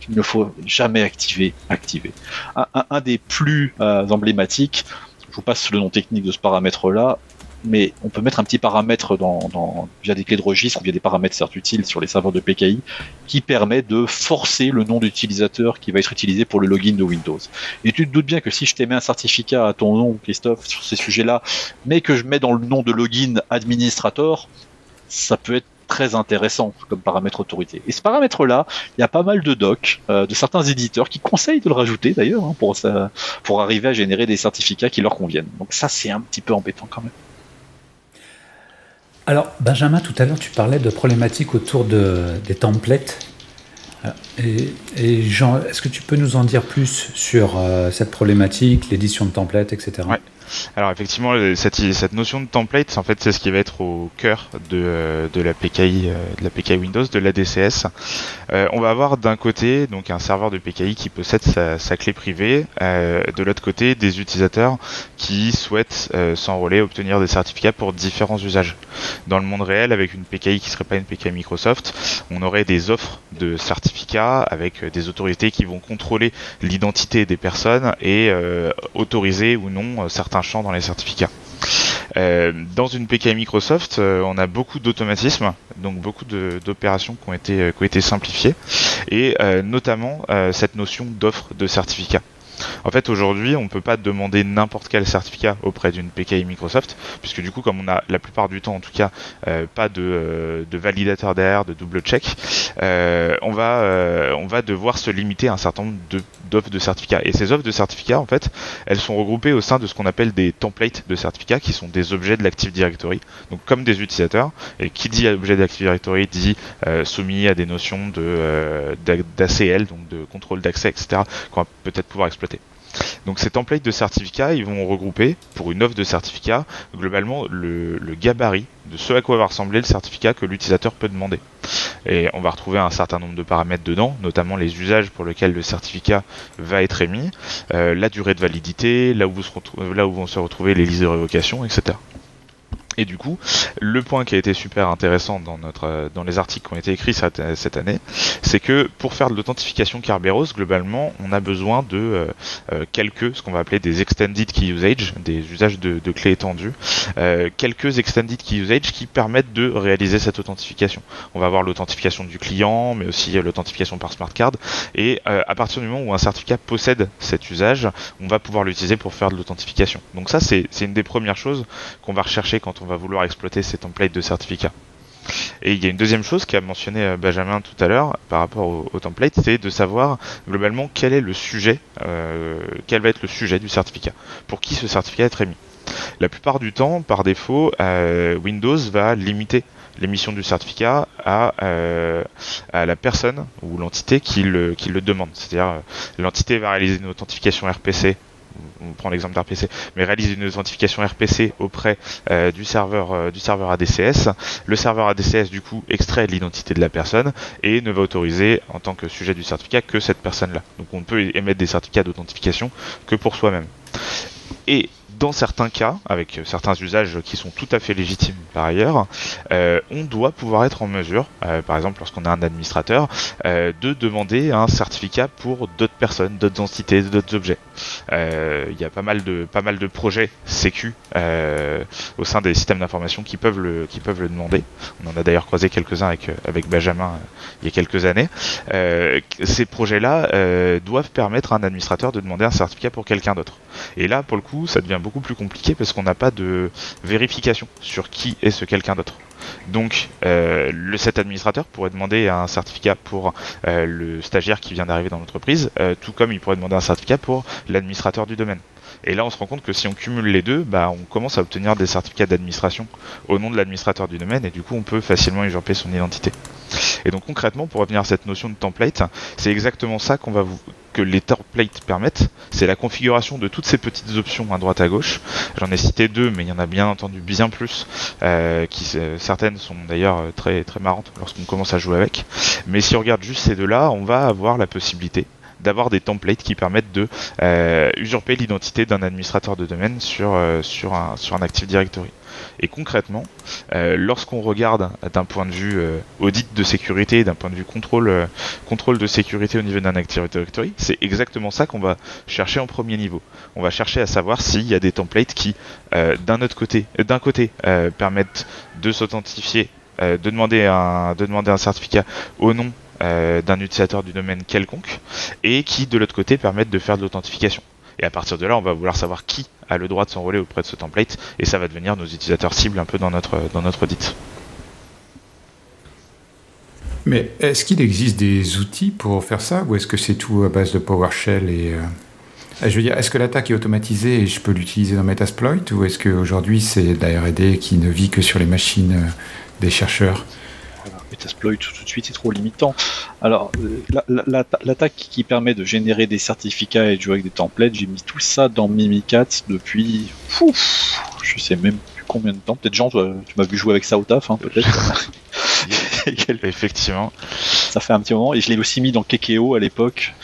qu'il ne faut jamais activer. activer. Un, des plus euh, emblématiques, je vous passe le nom technique de ce paramètre-là, mais on peut mettre un petit paramètre dans, via des clés de registre via des paramètres certes utiles sur les serveurs de PKI qui permet de forcer le nom d'utilisateur qui va être utilisé pour le login de Windows. Et tu te doutes bien que si je t'émets un certificat à ton nom, Christophe, sur ces sujets-là, mais que je mets dans le nom de login administrator, ça peut être très intéressant comme paramètre autorité. Et ce paramètre-là, il y a pas mal de docs euh, de certains éditeurs qui conseillent de le rajouter d'ailleurs hein, pour, ça- pour arriver à générer des certificats qui leur conviennent. Donc ça, c'est un petit peu embêtant quand même. Alors, Benjamin, tout à l'heure, tu parlais de problématiques autour de, des templates. Euh, Et, et Jean, est-ce que tu peux nous en dire plus sur euh, cette problématique, l'édition de templates, etc. Ouais. Alors effectivement, cette, notion de template, en fait, c'est ce qui va être au cœur de, euh, de la PKI, euh, de la PKI Windows, de l'ADCS. Euh, on va avoir d'un côté donc un serveur de PKI qui possède sa, clé privée, de l'autre côté des utilisateurs qui souhaitent s'enrôler, obtenir des certificats pour différents usages. Dans le monde réel, avec une PKI qui serait pas une PKI Microsoft, on aurait des offres de certificats avec des autorités qui vont contrôler l'identité des personnes et autoriser ou non euh, champs dans les certificats. Euh, dans une PKI Microsoft, euh, on a beaucoup d'automatismes, donc beaucoup d'opérations qui ont été euh, qui ont été simplifiées, et notamment cette notion d'offre de certificat. En fait, aujourd'hui, on ne peut pas demander n'importe quel certificat auprès d'une PKI Microsoft, puisque du coup, comme on a la plupart du temps, en tout cas, euh, pas de, euh, de validateur derrière, de double check, euh, on, va, on va devoir se limiter à un certain nombre de- d'offres de certificats. Et ces offres de certificats, en fait, elles sont regroupées au sein de ce qu'on appelle des templates de certificats, qui sont des objets de l'Active Directory, donc comme des utilisateurs. Et qui dit objet d'Active Directory dit soumis à des notions de d'a- d'ACL, donc de contrôle d'accès, etc., qu'on va peut-être pouvoir exploiter. Donc ces templates de certificats, ils vont regrouper pour une offre de certificat globalement le, gabarit de ce à quoi va ressembler le certificat que l'utilisateur peut demander. Et on va retrouver un certain nombre de paramètres dedans, notamment les usages pour lesquels le certificat va être émis, euh, la durée de validité, là où, là où vont se retrouver les listes de révocation, etc. Et du coup, le point qui a été super intéressant dans, notre, dans les articles qui ont été écrits cette, cette année, c'est que pour faire de l'authentification Kerberos, globalement, on a besoin de euh, euh, quelques, ce qu'on va appeler des extended key usage, des usages de, clés étendues, euh, quelques extended key usage qui permettent de réaliser cette authentification. On va avoir l'authentification du client, mais aussi l'authentification par smart card. Et à partir du moment où un certificat possède cet usage, on va pouvoir l'utiliser pour faire de l'authentification. Donc ça, c'est une des premières choses qu'on va rechercher quand on va vouloir exploiter ces templates de certificats. Et il y a une deuxième chose qu'a mentionné euh, Benjamin tout à l'heure par rapport au, template, c'est de savoir globalement quel est le sujet, euh, quel va être le sujet du certificat, pour qui ce certificat est émis. La plupart du temps, par défaut, euh, Windows va limiter l'émission du certificat à, la personne ou l'entité qui le, qui le demande. C'est-à-dire l'entité va réaliser une authentification RPC on prend l'exemple d'RPC, mais réalise une authentification RPC auprès euh, du serveur euh, du serveur ADCS. Le serveur ADCS du coup extrait l'identité de la personne et ne va autoriser en tant que sujet du certificat que cette personne-là. Donc on ne peut émettre des certificats d'authentification que pour soi-même. Et dans certains cas, avec certains usages qui sont tout à fait légitimes par ailleurs, euh, on doit pouvoir être en mesure, euh, par exemple lorsqu'on est un administrateur, euh, de demander un certificat pour d'autres personnes, d'autres entités, d'autres objets. Il y a pas mal de pas mal de projets sécu au sein des systèmes d'information qui peuvent le qui peuvent le demander. On en a d'ailleurs croisé quelques-uns avec avec Benjamin il y a quelques années. ces projets-là doivent permettre à un administrateur de demander un certificat pour quelqu'un d'autre. Et là, pour le coup, ça devient beaucoup plus compliqué parce qu'on n'a pas de vérification sur qui est ce quelqu'un d'autre. Donc, euh, le set administrateur pourrait demander un certificat pour euh, le stagiaire qui vient d'arriver dans l'entreprise, euh, tout comme il pourrait demander un certificat pour l'administrateur du domaine. Et là, on se rend compte que si on cumule les deux, bah, on commence à obtenir des certificats d'administration au nom de l'administrateur du domaine, et du coup, on peut facilement usurper son identité. Et donc concrètement, pour revenir à cette notion de template, c'est exactement ça qu'on va vous les templates permettent, c'est la configuration de toutes ces petites options à droite à gauche. J'en ai cité deux, mais il y en a bien entendu bien plus, euh, qui euh, certaines sont d'ailleurs euh, très très marrantes lorsqu'on commence à jouer avec. Mais si on regarde juste ces deux-là, on va avoir la possibilité d'avoir des templates qui permettent de usurper l'identité d'un administrateur de domaine sur un Active Directory. Et concrètement, euh, lorsqu'on regarde d'un point de vue euh, audit de sécurité, d'un point de vue contrôle, euh, contrôle de sécurité au niveau d'un Active Directory, c'est exactement ça qu'on va chercher en premier niveau. On va chercher à savoir s'il y a des templates qui, d'un côté, permettent de s'authentifier, de demander un certificat au nom d'un utilisateur du domaine quelconque, et qui, de l'autre côté, permettent de faire de l'authentification. Et à partir de là, on va vouloir savoir qui a le droit de s'enrôler auprès de ce template, et ça va devenir nos utilisateurs cibles un peu dans notre, dans notre audit. Mais est-ce qu'il existe des outils pour faire ça, ou est-ce que c'est tout à base de PowerShell et euh, Je veux dire, est-ce que l'attaque est automatisée et je peux l'utiliser dans Metasploit, ou est-ce qu'aujourd'hui c'est de la R&D qui ne vit que sur les machines euh, des chercheurs? Metasploit tout, tout de suite c'est trop limitant. Alors, euh, l'attaque qui permet de générer des certificats et de jouer avec des templates, j'ai mis tout ça dans Mimikat depuis. Ouf, je sais même plus combien de temps. Peut-être Jean, tu m'as vu jouer avec ça au taf, hein, peut-être. [LAUGHS] Effectivement. Ça fait un petit moment. Et je l'ai aussi mis dans Kekeo à l'époque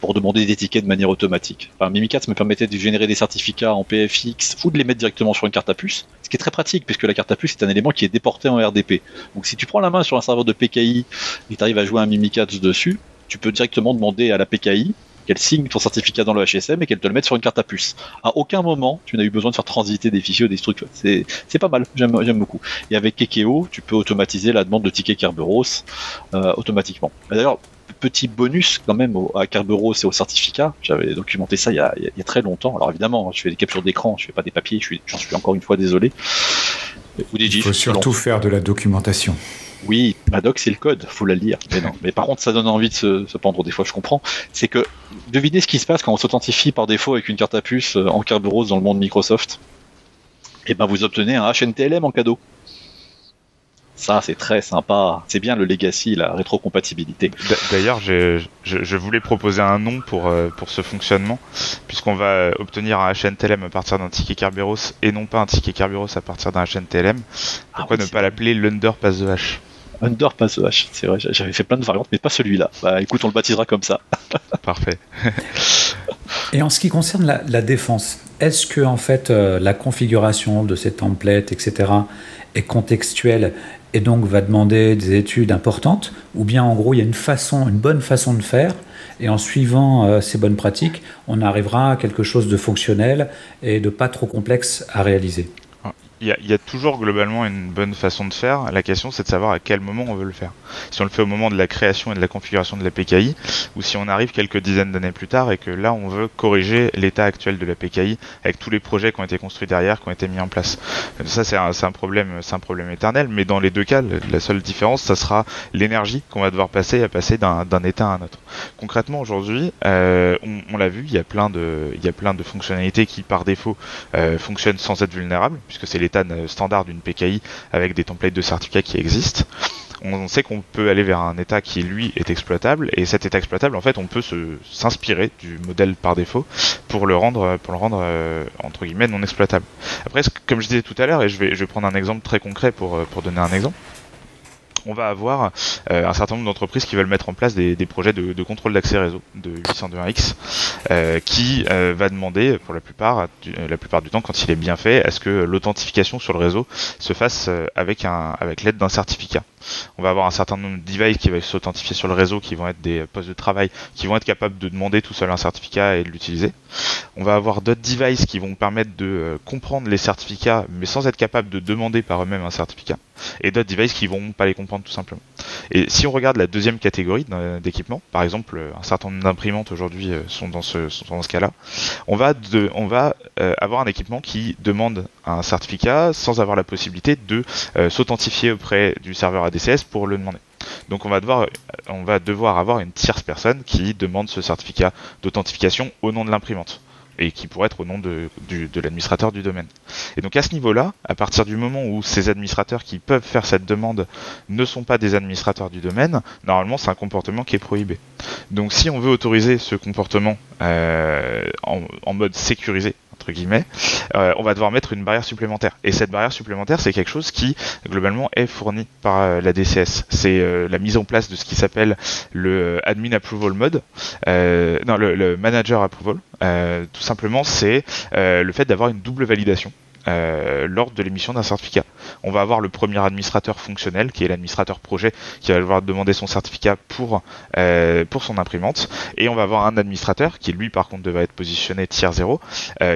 pour demander des tickets de manière automatique. Enfin, Mimikatz me permettait de générer des certificats en PFX ou de les mettre directement sur une carte à puce, ce qui est très pratique puisque la carte à puce est un élément qui est déporté en RDP. Donc si tu prends la main sur un serveur de PKI et tu arrives à jouer un Mimikatz dessus, tu peux directement demander à la PKI qu'elle signe ton certificat dans le HSM et qu'elle te le mette sur une carte à puce. À aucun moment, tu n'as eu besoin de faire transiter des fichiers ou des structures. C'est, pas mal, j'aime, beaucoup. Et avec Kekeo, tu peux automatiser la demande de tickets Kerberos euh, automatiquement. D'ailleurs, petit bonus quand même à Kerberos et au certificat. J'avais documenté ça il y, a, très longtemps. Alors évidemment, je fais des captures d'écran, je fais pas des papiers, j'en suis, encore une fois désolé. il faut surtout faire de la documentation. Oui, Madoc c'est le code, faut la lire. Mais non. Mais par contre, ça donne envie de se, pendre des fois, je comprends. C'est que devinez ce qui se passe quand on s'authentifie par défaut avec une carte à puce euh, en Kerberos dans le monde Microsoft. Et eh ben vous obtenez un HNTLM en cadeau. Ça, c'est très sympa. C'est bien le legacy, la rétrocompatibilité. D'ailleurs, je, je, voulais proposer un nom pour, euh, pour ce fonctionnement, puisqu'on va obtenir un HNTLM à partir d'un ticket Kerberos et non pas un ticket Kerberos à partir d'un HNTLM. Ah Pourquoi ne pas l'appeler l'Under Pass the H Underpass EH, c'est vrai, j'avais fait plein de variantes, mais pas celui-là. Bah écoute, on le baptisera comme ça. [LAUGHS] [LAUGHS] Parfait. Et en ce qui concerne la, défense, est-ce que en fait euh, la configuration de ces templates, etc., est contextuelle? Et donc va demander des études importantes, ou bien en gros il y a une façon, une bonne façon de faire, et en suivant euh, ces bonnes pratiques, on arrivera à quelque chose de fonctionnel et de pas trop complexe à réaliser il y, a, toujours globalement une bonne façon de faire. La question, c'est de savoir à quel moment on veut le faire. Si on le fait au moment de la création et de la configuration de la PKI, ou si on arrive quelques dizaines d'années plus tard et que là, on veut corriger l'état actuel de la PKI avec tous les projets qui ont été construits derrière, qui ont été mis en place. Ça, c'est un, un, problème, c'est un problème éternel. Mais dans les deux cas, la seule différence, ça sera l'énergie qu'on va devoir passer à passer d'un état à un autre. Concrètement, aujourd'hui, euh, on, on l'a vu, il y a plein de, il y a plein de fonctionnalités qui, par défaut, euh, fonctionnent sans être vulnérables, puisque c'est les standard d'une PKI avec des templates de certificats qui existent. On sait qu'on peut aller vers un état qui lui est exploitable et cet état exploitable en fait on peut s'inspirer du modèle par défaut pour le rendre pour le rendre euh, entre guillemets non exploitable. Après comme je disais tout à l'heure et je vais prendre un exemple très concret pour euh, pour donner un exemple on va avoir euh, un certain nombre d'entreprises qui veulent mettre en place des, projets de, contrôle d'accès réseau de 802.1x euh, qui euh, va demander pour la plupart, la plupart du temps quand il est bien fait, à ce que l'authentification sur le réseau se fasse avec l'aide d'un certificat. On va avoir un certain nombre de devices qui vont s'authentifier sur le réseau, qui vont être des postes de travail, qui vont être capables de demander tout seul un certificat et de l'utiliser. On va avoir d'autres devices qui vont permettre de comprendre les certificats, mais sans être capables de demander par eux-mêmes un certificat et d'autres devices qui vont pas les comprendre tout simplement. Et si on regarde la deuxième catégorie d'équipements, par exemple un certain nombre d'imprimantes aujourd'hui euh, sont dans ce, ce cas-là, on va, euh, avoir un équipement qui demande certificat sans avoir la possibilité de euh, s'authentifier auprès du serveur ADCS pour le demander. Donc on va devoir, on va devoir avoir une tierce personne qui demande ce certificat d'authentification au nom de l'imprimante et qui pourrait être au nom de, l'administrateur du domaine. Et donc à ce niveau-là, à partir du moment où ces administrateurs qui peuvent faire cette demande ne sont pas des administrateurs du domaine, normalement c'est un comportement qui est prohibé. Donc si on veut autoriser ce comportement euh, en mode sécurisé, euh, on va devoir mettre une barrière supplémentaire. Et cette barrière supplémentaire, c'est quelque chose qui globalement est fourni par euh, la DCS. C'est euh, la mise en place de ce qui s'appelle le Admin Approval Mode, non le, Manager Approval. tout simplement, c'est le fait d'avoir une double validation. Lors de l'émission d'un certificat. On va avoir le premier administrateur fonctionnel, qui est l'administrateur projet, qui va devoir demander son certificat pour, pour son imprimante, et on va avoir un administrateur, qui lui par contre devrait être positionné tiers 0,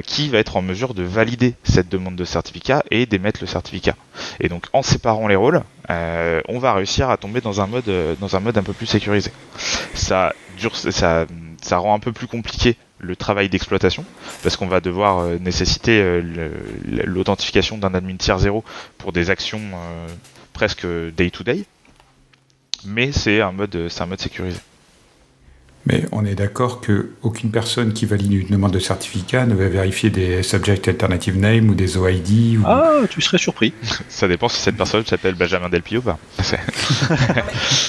qui va être en mesure de valider cette demande de certificat et d'émettre le certificat. Et donc en séparant les rôles, euh, on va réussir à tomber dans un mode euh, dans un mode un peu plus sécurisé. Ça dure, ça, ça rend un peu plus compliqué le travail d'exploitation parce qu'on va devoir euh, nécessiter l'authentification d'un admin tiers 0 pour des actions presque day to day. Mais c'est un mode, c'est un mode sécurisé. Mais on est d'accord qu'aucune personne qui valide une demande de certificat ne va vérifier des subject alternative name ou des OID. Ou... Ah, tu serais surpris. [LAUGHS] Ça dépend si cette personne s'appelle Benjamin Delpio ou pas. [LAUGHS]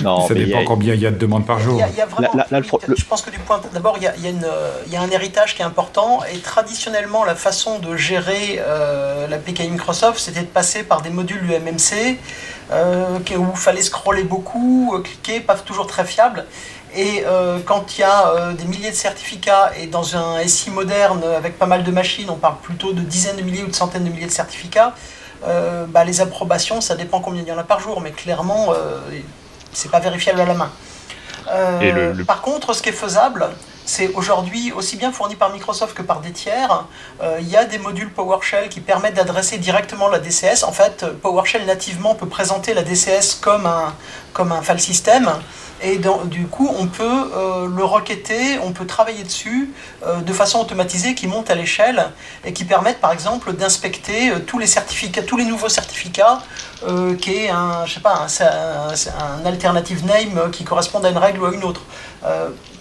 non, ça dépend combien il y a de demandes par jour. Y a, vraiment, Je pense que du point. D'abord, il y, y, a un héritage qui est important et traditionnellement, la façon de gérer euh, la PKI Microsoft, c'était de passer par des modules UMMC euh, où il fallait scroller beaucoup, cliquer, pas toujours très fiable. Et euh, quand il y a euh, des milliers de certificats et dans un SI moderne avec pas mal de machines, on parle plutôt de dizaines de milliers ou de centaines de milliers de certificats, euh, bah, les approbations, ça dépend combien il y en a par jour, mais clairement, c'est pas vérifiable à la main. Par contre, ce qui est faisable, c'est aujourd'hui aussi bien fourni par Microsoft que par des tiers. Il y a des modules PowerShell qui permettent d'adresser directement la DCS. En fait, PowerShell nativement peut présenter la DCS comme un, comme un file system. Et du coup, on peut euh, le requêter, on peut travailler dessus euh, de façon automatisée qui monte à l'échelle et qui permettent par exemple d'inspecter euh, tous les certificats, tous les nouveaux certificats qui est un, je sais pas, un, alternative name qui correspond à une règle ou à une autre.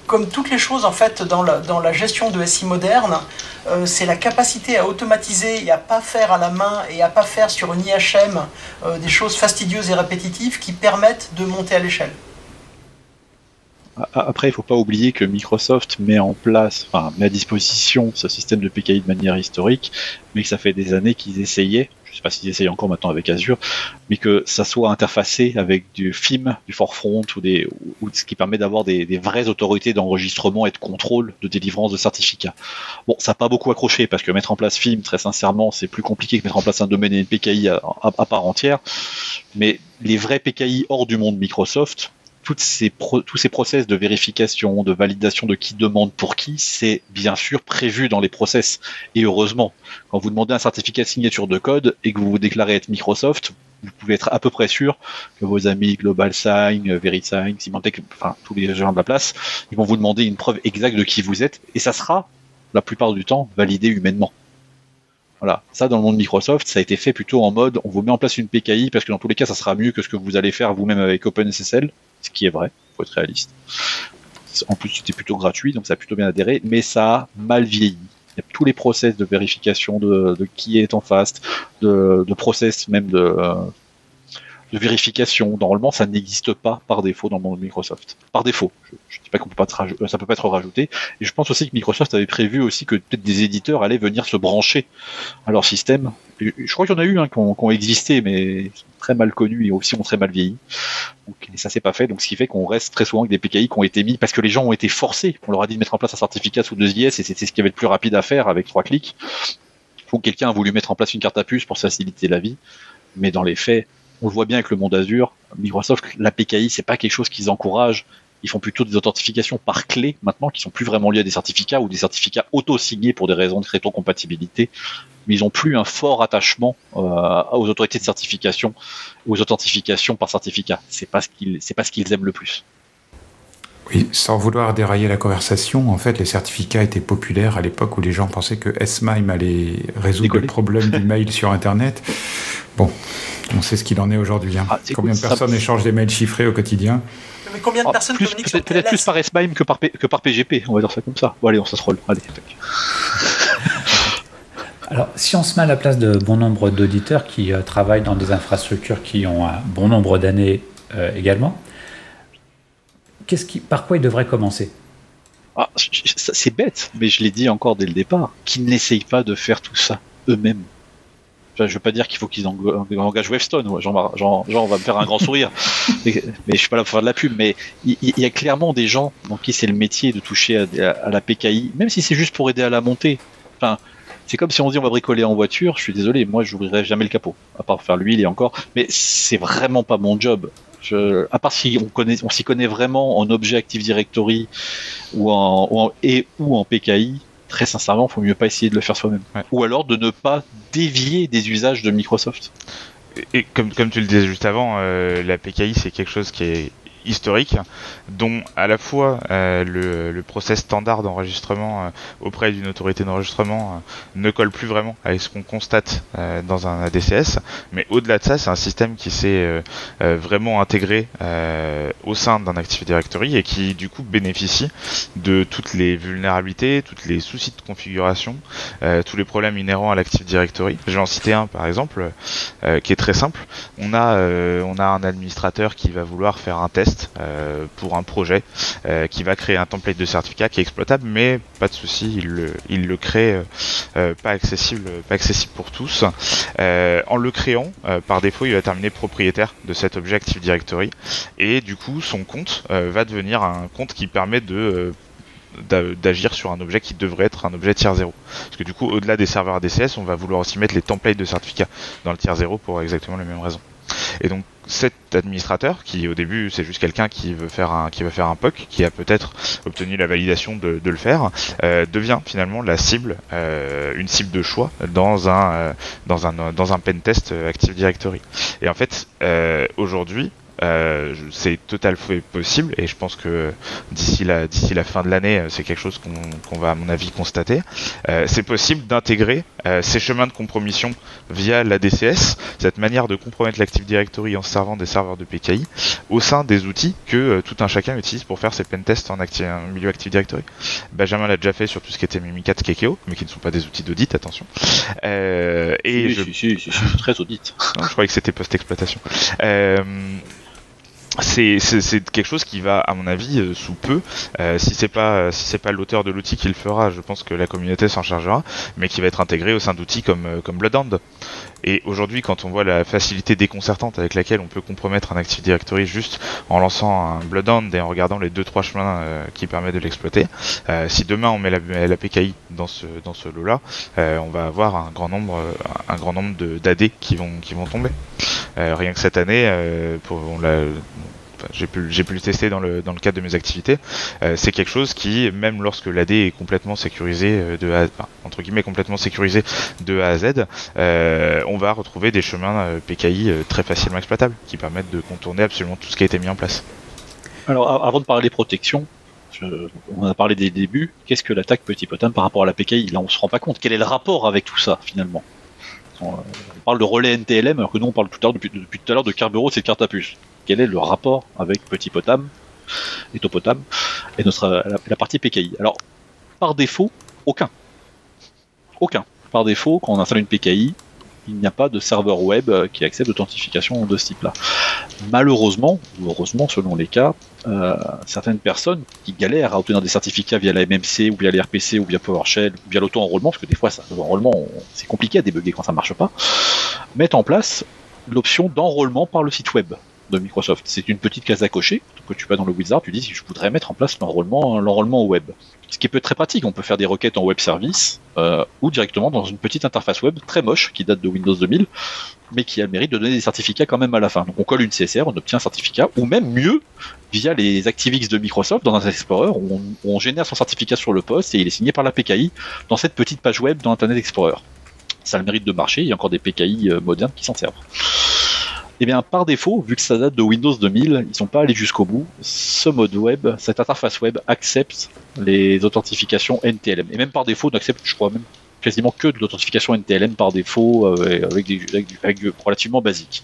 comme toutes les choses en fait dans la, dans la gestion de SI moderne, c'est la capacité à automatiser et à pas faire à la main et à pas faire sur une IHM des choses fastidieuses et répétitives qui permettent de monter à l'échelle. Après, il ne faut pas oublier que Microsoft met en place, enfin, met à disposition ce système de PKI de manière historique, mais que ça fait des années qu'ils essayaient je sais pas s'ils essayent encore maintenant avec Azure, mais que ça soit interfacé avec du FIM, du Forefront ou des, ou, ce qui permet d'avoir des, vraies autorités d'enregistrement et de contrôle de délivrance de certificats. Bon, ça n'a pas beaucoup accroché parce que mettre en place FIM, très sincèrement, c'est plus compliqué que mettre en place un domaine et une PKI à part entière. Mais les vrais PKI hors du monde Microsoft, tous ces process de vérification, de validation de qui demande pour qui, c'est bien sûr prévu dans les process. Et heureusement, quand vous demandez un certificat de signature de code et que vous vous déclarez être Microsoft, vous pouvez être à peu près sûr que vos amis GlobalSign, VeriSign, Symantec, enfin tous les gens de la place, ils vont vous demander une preuve exacte de qui vous êtes et ça sera la plupart du temps validé humainement. Voilà, ça dans le monde Microsoft, ça a été fait plutôt en mode on vous met en place une PKI parce que dans tous les cas ça sera mieux que ce que vous allez faire vous-même avec OpenSSL, ce qui est vrai, faut être réaliste. En plus c'était plutôt gratuit donc ça a plutôt bien adhéré, mais ça a mal vieilli. Tous les process de vérification de, qui est en face, de, de process même de, de vérification. Normalement, ça n'existe pas par défaut dans le monde Microsoft. Par défaut. Je ne dis pas qu'on peut pas ça peut pas être rajouté. Et je pense aussi que Microsoft avait prévu aussi que peut-être des éditeurs allaient venir se brancher à leur système. je crois qu'il y en a eu hein, qui, ont, existé, mais très mal connus et aussi ont très mal vieilli. Donc, et ça s'est pas fait. Donc, ce qui fait qu'on reste très souvent avec des PKI qui ont été mis parce que les gens ont été forcés. On leur a dit de mettre en place un certificat sous 2IS et c'était ce qui avait le plus rapide à faire avec trois clics. Ou quelqu'un a voulu mettre en place une carte à puce pour faciliter la vie. Mais dans les faits, on le voit bien avec le monde Azure, Microsoft, la PKI, c'est pas quelque chose qu'ils encouragent. Ils font plutôt des authentifications par clé maintenant, qui sont plus vraiment liées à des certificats ou des certificats auto-signés pour des raisons de rétrocompatibilité. Mais ils ont plus un fort attachement euh, aux autorités de certification, aux authentifications par certificat. C'est pas ce qu'ils, c'est pas ce qu'ils aiment le plus. Oui, sans vouloir dérailler la conversation, en fait, les certificats étaient populaires à l'époque où les gens pensaient que S-MIME allait résoudre le problème du mail sur Internet. [LAUGHS] Bon, on sait ce qu'il en est aujourd'hui. Hein. Ah, combien de personnes échangent des mails chiffrés au quotidien Mais combien de ah, personnes communiquent peut-être, peut-être plus par S-MIME que par, que par PGP, on va dire ça comme ça. Bon, allez, on se roll. Allez, [LAUGHS] Alors, si on se met à la place de bon nombre d'auditeurs qui euh, travaillent dans des infrastructures qui ont un bon nombre d'années euh, également, qui, par quoi ils devraient commencer? Ah, C'est bête, mais je l'ai dit encore dès le départ, qu'ils n'essayent pas de faire tout ça eux-mêmes. Je veux pas dire qu'il faut qu'ils engagent Webstone, genre, genre, on va me faire un grand sourire, [LAUGHS] mais, je suis pas là pour faire de la pub, mais il, y, a clairement des gens dans qui c'est le métier de toucher à, la PKI, même si c'est juste pour aider à la montée. Enfin, c'est comme si on dit on va bricoler en voiture, je suis désolé, moi j'ouvrirai jamais le capot, à part faire l'huile et encore, mais c'est vraiment pas mon job. Je, à part si on connaît, on s'y connaît vraiment en objet Active Directory ou en, ou en, et ou en PKI, très sincèrement, il faut mieux pas essayer de le faire soi-même. Ou alors de ne pas dévier des usages de Microsoft. Et comme, comme tu le disais juste avant, euh, la PKI c'est quelque chose qui est historique, dont à la fois euh, le, process standard d'enregistrement euh, auprès d'une autorité d'enregistrement euh, ne colle plus vraiment avec ce qu'on constate dans un ADCS, mais au-delà de ça, c'est un système qui s'est vraiment intégré au sein d'un Active Directory et qui du coup bénéficie de toutes les vulnérabilités, toutes les soucis de configuration, tous les problèmes inhérents à l'Active Directory. Je vais en citer un par exemple, qui est très simple. On a, on a un administrateur qui va vouloir faire un test euh, pour un projet euh, qui va créer un template de certificat qui est exploitable, mais pas de souci, il le, il le crée euh, pas accessible, pas accessible pour tous. en le créant, par défaut, il va terminer propriétaire de cet objet Active Directory, et du coup, son compte va devenir un compte qui permet de d'agir sur un objet qui devrait être un objet tiers 0. Parce que du coup, au-delà des serveurs ADCS, on va vouloir aussi mettre les templates de certificats dans le tiers 0 pour exactement les mêmes raisons. Et donc cet administrateur, qui au début c'est juste quelqu'un qui veut faire un qui veut faire un POC, qui a peut-être obtenu la validation de, le faire, euh, devient finalement la cible, euh, une cible de choix dans un euh, dans un dans un pen test Active Directory. Et en fait aujourd'hui euh, c'est totalement possible et je pense que d'ici la, d'ici la fin de l'année, euh, c'est quelque chose qu'on, va à mon avis constater. Euh, c'est possible d'intégrer ces chemins de compromission via la DCS, cette manière de compromettre l'Active Directory en servant des serveurs de PKI au sein des outils que tout un chacun utilise pour faire ses pentests en, en milieu Active Directory. Benjamin l'a déjà fait sur tout ce qui était Mimikat, Kekeo, mais qui ne sont pas des outils d'audit, attention. et je... suis très audit. Non, je croyais que c'était post-exploitation. C'est quelque chose qui va, à mon avis, euh, sous peu, euh, si c'est pas si c'est pas l'auteur de l'outil qui le fera, je pense que la communauté s'en chargera, mais qui va être intégré au sein d'outils comme euh, comme Bloodhound. Et aujourd'hui, quand on voit la facilité déconcertante avec laquelle on peut compromettre un Active Directory juste en lançant un Bloodhound et en regardant les deux trois chemins qui permettent de l'exploiter, si demain on met la, PKI dans ce dans ce lot-là, on va avoir un grand nombre un grand nombre d'AD qui vont qui vont tomber. rien que cette année, pour, on l'a j'ai pu, le tester dans le, cadre de mes activités, euh, c'est quelque chose qui, même lorsque l'AD est complètement sécurisé euh, de A, entre guillemets complètement sécurisé de A à Z, euh, on va retrouver des chemins PKI très facilement exploitables, qui permettent de contourner absolument tout ce qui a été mis en place. Alors avant de parler des protections, on a parlé des débuts, qu'est-ce que l'attaque Petit Potin par rapport à la PKI Là on se rend pas compte, quel est le rapport avec tout ça finalement? On parle de relais NTLM alors que nous on parle tout à depuis, tout à l'heure de et de carte à puce quel est le rapport avec Petit Potam, et Topotam, et notre, la, partie PKI. Alors, par défaut, aucun. Aucun. Par défaut, quand on installe une PKI, il n'y a pas de serveur web qui accepte l'authentification de ce type-là. Malheureusement, ou heureusement selon les cas, euh, certaines personnes qui galèrent à obtenir des certificats via la MMC ou via l'RPC ou via PowerShell ou via l'auto-enrôlement, parce que des fois, l'enrôlement, c'est compliqué à débugger quand ça marche pas, mettent en place l'option d'enrôlement par le site web Microsoft. C'est une petite case à cocher que tu vas dans le wizard, tu dis je voudrais mettre en place l'enrôlement, l'enrôlement web. Ce qui peut être très pratique, on peut faire des requêtes en web service euh, ou directement dans une petite interface web très moche qui date de Windows 2000, mais qui a le mérite de donner des certificats quand même à la fin. On colle une CSR, on obtient un certificat, ou même mieux via les ActiveX de Microsoft dans Internet Explorer, on, on génère son certificat sur le poste et il est signé par la PKI dans cette petite page web dans Internet Explorer. Ça a le mérite de marcher, il y a encore des PKI euh, modernes qui s'en servent. Eh bien, par défaut, vu que ça date de Windows 2000, ils sont pas allés jusqu'au bout. Ce mode web, cette interface web accepte les authentifications NTLM. Et même par défaut, n'accepte, je crois même quasiment que de l'authentification NTLM par défaut euh, avec, des, relativement basiques.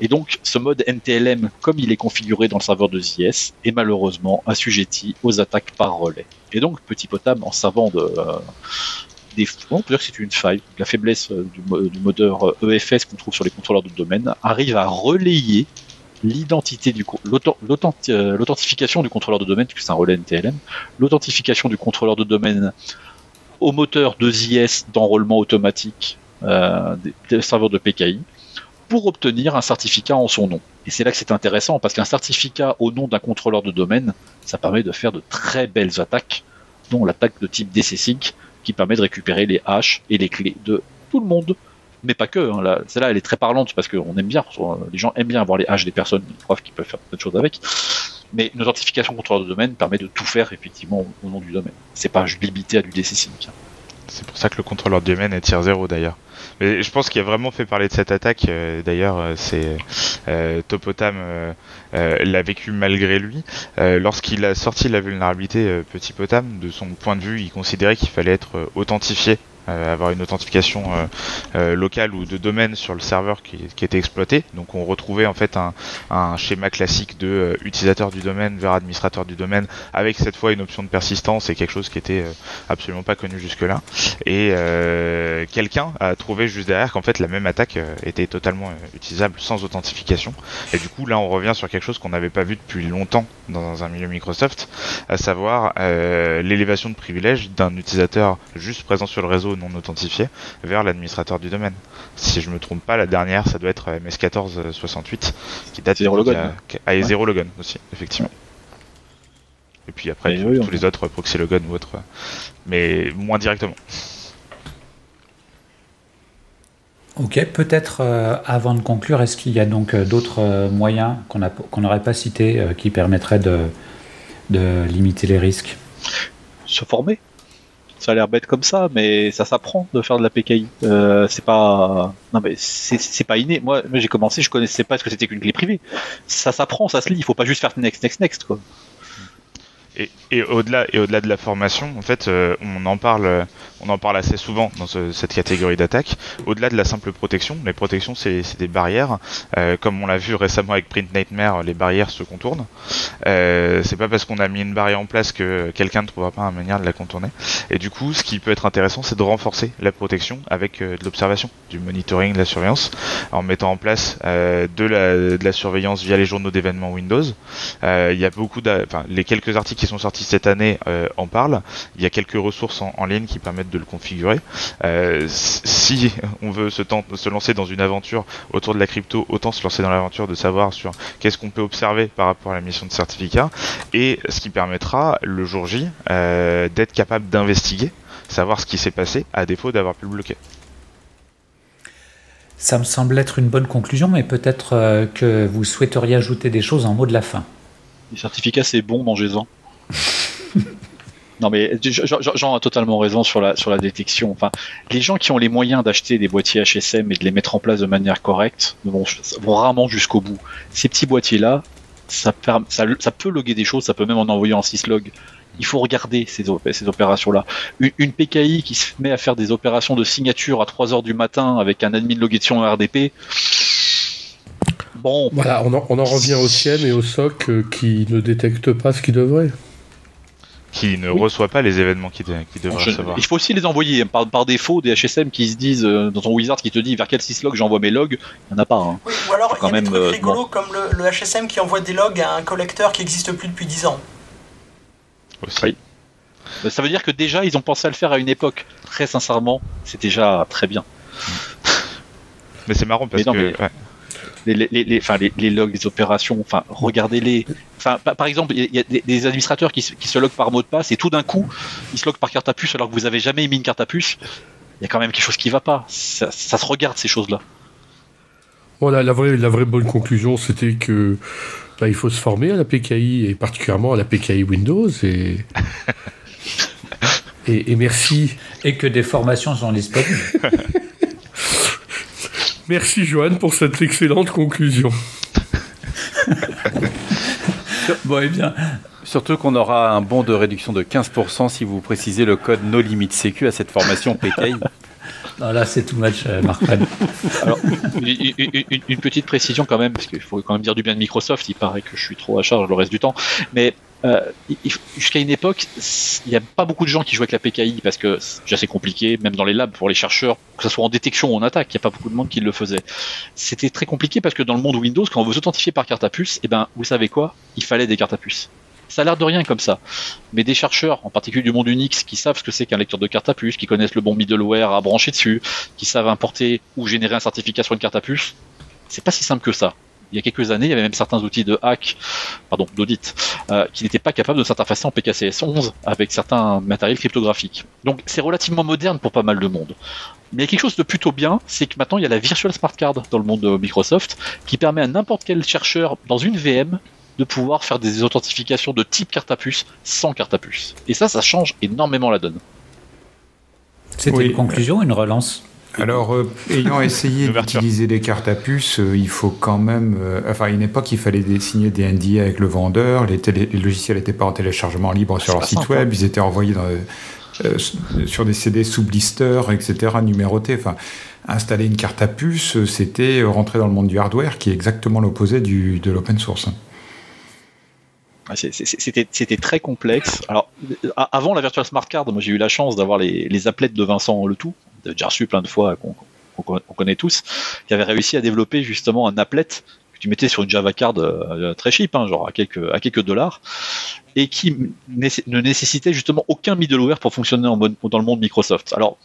Et donc ce mode NTLM, comme il est configuré dans le serveur de ZS, est malheureusement assujetti aux attaques par relais. Et donc Petit Potam, en servant de, euh, on peut dire que c'est une faille. La faiblesse euh, du, moteur EFS euh, e qu'on trouve sur les contrôleurs de domaine arrive à relayer l'identité euh, l'authentification du contrôleur de domaine, puisque c'est un relais NTLM, l'authentification du contrôleur de domaine au moteur de ZIS d'enrôlement automatique des, serveurs de PKI pour obtenir un certificat en son nom. Et c'est là que c'est intéressant parce qu'un certificat au nom d'un contrôleur de domaine, ça permet de faire de très belles attaques, dont l'attaque de type DC-Sync qui permet de récupérer les haches et les clés de tout le monde. Mais pas que, hein, celle-là elle est très parlante parce qu'on aime bien, les gens aiment bien avoir les haches des personnes, ils croient qu'ils peuvent faire plein de choses avec. Mais une authentification contrôleur de domaine permet de tout faire effectivement au nom du domaine. C'est pas limité à du DC. C'est pour ça que le contrôleur de domaine est tier 0 d'ailleurs. Mais je pense qu'il a vraiment fait parler de cette attaque, euh, d'ailleurs, euh, c'est euh, Topotam l'a vécu malgré lui. Lorsqu'il a sorti la vulnérabilité Petit Potam, de son point de vue, il considérait qu'il fallait être authentifié avoir une authentification euh, euh, locale ou de domaine sur le serveur qui, était exploité. Donc on retrouvait en fait un, schéma classique de utilisateur du domaine vers administrateur du domaine avec cette fois une option de persistance et quelque chose qui était absolument pas connu jusque-là. Et quelqu'un a trouvé juste derrière qu'en fait la même attaque était totalement utilisable sans authentification. Et du coup là on revient sur quelque chose qu'on n'avait pas vu depuis longtemps dans un milieu Microsoft, à savoir l'élévation de privilèges d'un utilisateur juste présent sur le réseau non authentifié vers l'administrateur du domaine. Si je me trompe pas, la dernière, ça doit être MS1468, qui date de logon. Ah, et logon aussi, effectivement. Et puis après, tous, les autres, proxy logon ou autres, mais moins directement. Ok, peut-être euh, avant de conclure, est-ce qu'il y a donc euh, d'autres euh, moyens qu'on n'aurait pas cités qui permettraient de, de limiter les risques? Se former ça a l'air bête comme ça, mais ça s'apprend de faire de la PKI. Euh, c'est pas, non mais c'est pas inné. Moi, j'ai commencé, je connaissais pas ce que c'était qu'une clé privée. Ça s'apprend, ça se lit. Il faut pas juste faire next, next, next quoi. Et, au-delà et au-delà de la formation, en fait, euh, on en parle, on en parle assez souvent dans cette catégorie d'attaque. Au-delà de la simple protection, les protections c'est des barrières. Euh, comme on l'a vu récemment avec Print Nightmare, les barrières se contournent. Euh, c'est pas parce qu'on a mis une barrière en place que quelqu'un ne trouvera pas une manière de la contourner. Et du coup, ce qui peut être intéressant, c'est de renforcer la protection avec de l'observation, du monitoring, de la surveillance, en mettant en place de la, de, la, surveillance via les journaux d'événements Windows. Il y a beaucoup, enfin les quelques articles qui sont sortis cette année euh, en parlent. Il y a quelques ressources en, ligne qui permettent de le configurer. Euh, si on veut se, se lancer dans une aventure autour de la crypto, autant se lancer dans l'aventure de savoir sur qu'est-ce qu'on peut observer par rapport à la mission de certificat et ce qui permettra le jour J euh, d'être capable d'investiguer, savoir ce qui s'est passé à défaut d'avoir pu le bloquer. Ça me semble être une bonne conclusion, mais peut-être que vous souhaiteriez ajouter des choses en mot de la fin. Les certificats, c'est bon, mangez-en. [LAUGHS] non mais Jean a totalement raison sur la sur la détection. Enfin, les gens qui ont les moyens d'acheter des boîtiers HSM et de les mettre en place de manière correcte vont, rarement jusqu'au bout. Ces petits boîtiers là, ça, peut loguer des choses, ça peut même en envoyer en syslog. Il faut regarder ces, opérations-là. Une, PKI qui se met à faire des opérations de signature à 3 heures du matin avec un admin logué en RDP, Bon. Voilà, on en, on en revient au CIEM et au SOC euh, qui ne détectent pas ce qu'ils devraient qui ne reçoit pas les événements qui, qui devrait recevoir. Il faut aussi les envoyer par, par, défaut des HSM qui se disent euh, dans ton wizard qui te dit vers quel syslog j'envoie mes logs. Il n'y en a pas. Hein. Oui, ou alors il y a des trucs euh, rigolos comme le, HSM qui envoie des logs à un collecteur qui n'existe plus depuis 10 ans. Aussi. Bah, ça veut dire que déjà ils ont pensé à le faire à une époque. Très sincèrement, c'est déjà très bien. Mais c'est marrant parce que les, les, les, enfin, les, logs des opérations, enfin, regardez-les. Enfin, par exemple, il y a des, administrateurs qui, se loguent par mot de passe et tout d'un coup, ils se loguent par carte à puce alors que vous avez jamais mis une carte à puce. Il y a quand même quelque chose qui va pas. Ça, se regarde ces choses-là. Voilà, la vraie, la vraie bonne conclusion, c'était que bah, il faut se former à la PKI et particulièrement à la PKI Windows et. [LAUGHS] et, et merci. Et que des formations sont disponibles. [LAUGHS] Merci Joanne pour cette excellente conclusion. [LAUGHS] bon, et eh bien. Surtout qu'on aura un bon de réduction de 15% si vous précisez le code No Limit Sécu à cette formation [LAUGHS] PKI. Non, là, c'est too much, euh, Marc [LAUGHS] Alors, une, petite précision quand même, parce qu'il faut quand même dire du bien de Microsoft. Il paraît que je suis trop à charge le reste du temps. Mais euh, jusqu'à une époque, il n'y a pas beaucoup de gens qui jouaient avec la PKI parce que c'est assez compliqué, même dans les labs pour les chercheurs, que ce soit en détection ou en attaque, il n'y a pas beaucoup de monde qui le faisait. C'était très compliqué parce que dans le monde Windows, quand on veut par carte à puce, et eh ben, vous savez quoi? Il fallait des cartes à puce. Ça a l'air de rien comme ça. Mais des chercheurs, en particulier du monde Unix, qui savent ce que c'est qu'un lecteur de carte à puce, qui connaissent le bon middleware à brancher dessus, qui savent importer ou générer un certificat sur une carte à puce, c'est pas si simple que ça il y a quelques années, il y avait même certains outils de hack, pardon, d'audit, euh, qui n'étaient pas capables de s'interfacer en PKCS 11 avec certains matériels cryptographiques. Donc c'est relativement moderne pour pas mal de monde. Mais il y a quelque chose de plutôt bien, c'est que maintenant il y a la Virtual Smart Card dans le monde de Microsoft qui permet à n'importe quel chercheur dans une VM de pouvoir faire des authentifications de type carte à puce sans carte à puce. Et ça, ça change énormément la donne. C'était une conclusion, une relance? Alors, euh, ayant essayé d'utiliser des cartes à puce, euh, il faut quand même. Euh, enfin, à une époque, il fallait signer des NDA avec le vendeur. Les, logiciels n'étaient pas en téléchargement libre sur leur site web. Ils étaient envoyés sur des CD sous blister, etc., numérotés. Enfin, installer une carte à puce, c'était rentrer dans le monde du hardware, qui est exactement l'opposé de l'open source. Ah, c'était très complexe. Alors, avant la Virtual Smart Card, moi j'ai eu la chance d'avoir les, les applets de Vincent Le Tout, déjà reçu plein de fois, qu'on connaît tous, qui avait réussi à développer justement un applet que tu mettais sur une Java card euh, très cheap, hein, genre à quelques, à quelques dollars, et qui ne nécessitait justement aucun middleware pour fonctionner dans le monde Microsoft. Alors,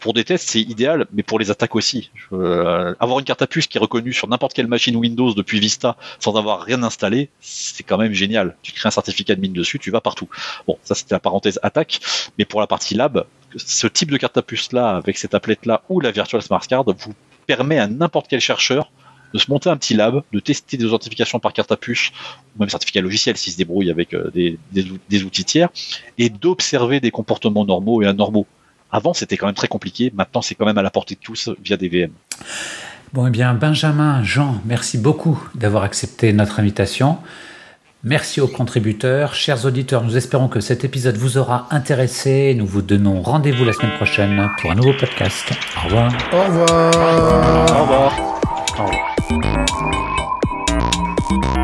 pour des tests, c'est idéal, mais pour les attaques aussi. Euh, avoir une carte à puce qui est reconnue sur n'importe quelle machine Windows depuis Vista sans avoir rien installé, c'est quand même génial. Tu crées un certificat de mine dessus, tu vas partout. Bon, ça c'était la parenthèse attaque, mais pour la partie lab, ce type de carte à puce là, avec cette applet là ou la Virtual Smart Card, vous permet à n'importe quel chercheur de se monter un petit lab, de tester des authentifications par carte à puce, ou même certificat logiciel s'il se débrouille avec euh, des outils tiers, et d'observer des comportements normaux et anormaux avant, c'était quand même très compliqué. Maintenant, c'est quand même à la portée de tous via des VM. Bon, eh bien, Benjamin, Jean, merci beaucoup d'avoir accepté notre invitation. Merci aux contributeurs. Chers auditeurs, nous espérons que cet épisode vous aura intéressé. Nous vous donnons rendez-vous la semaine prochaine pour un nouveau podcast. Au revoir. Au revoir. Au revoir. Au revoir. Au revoir.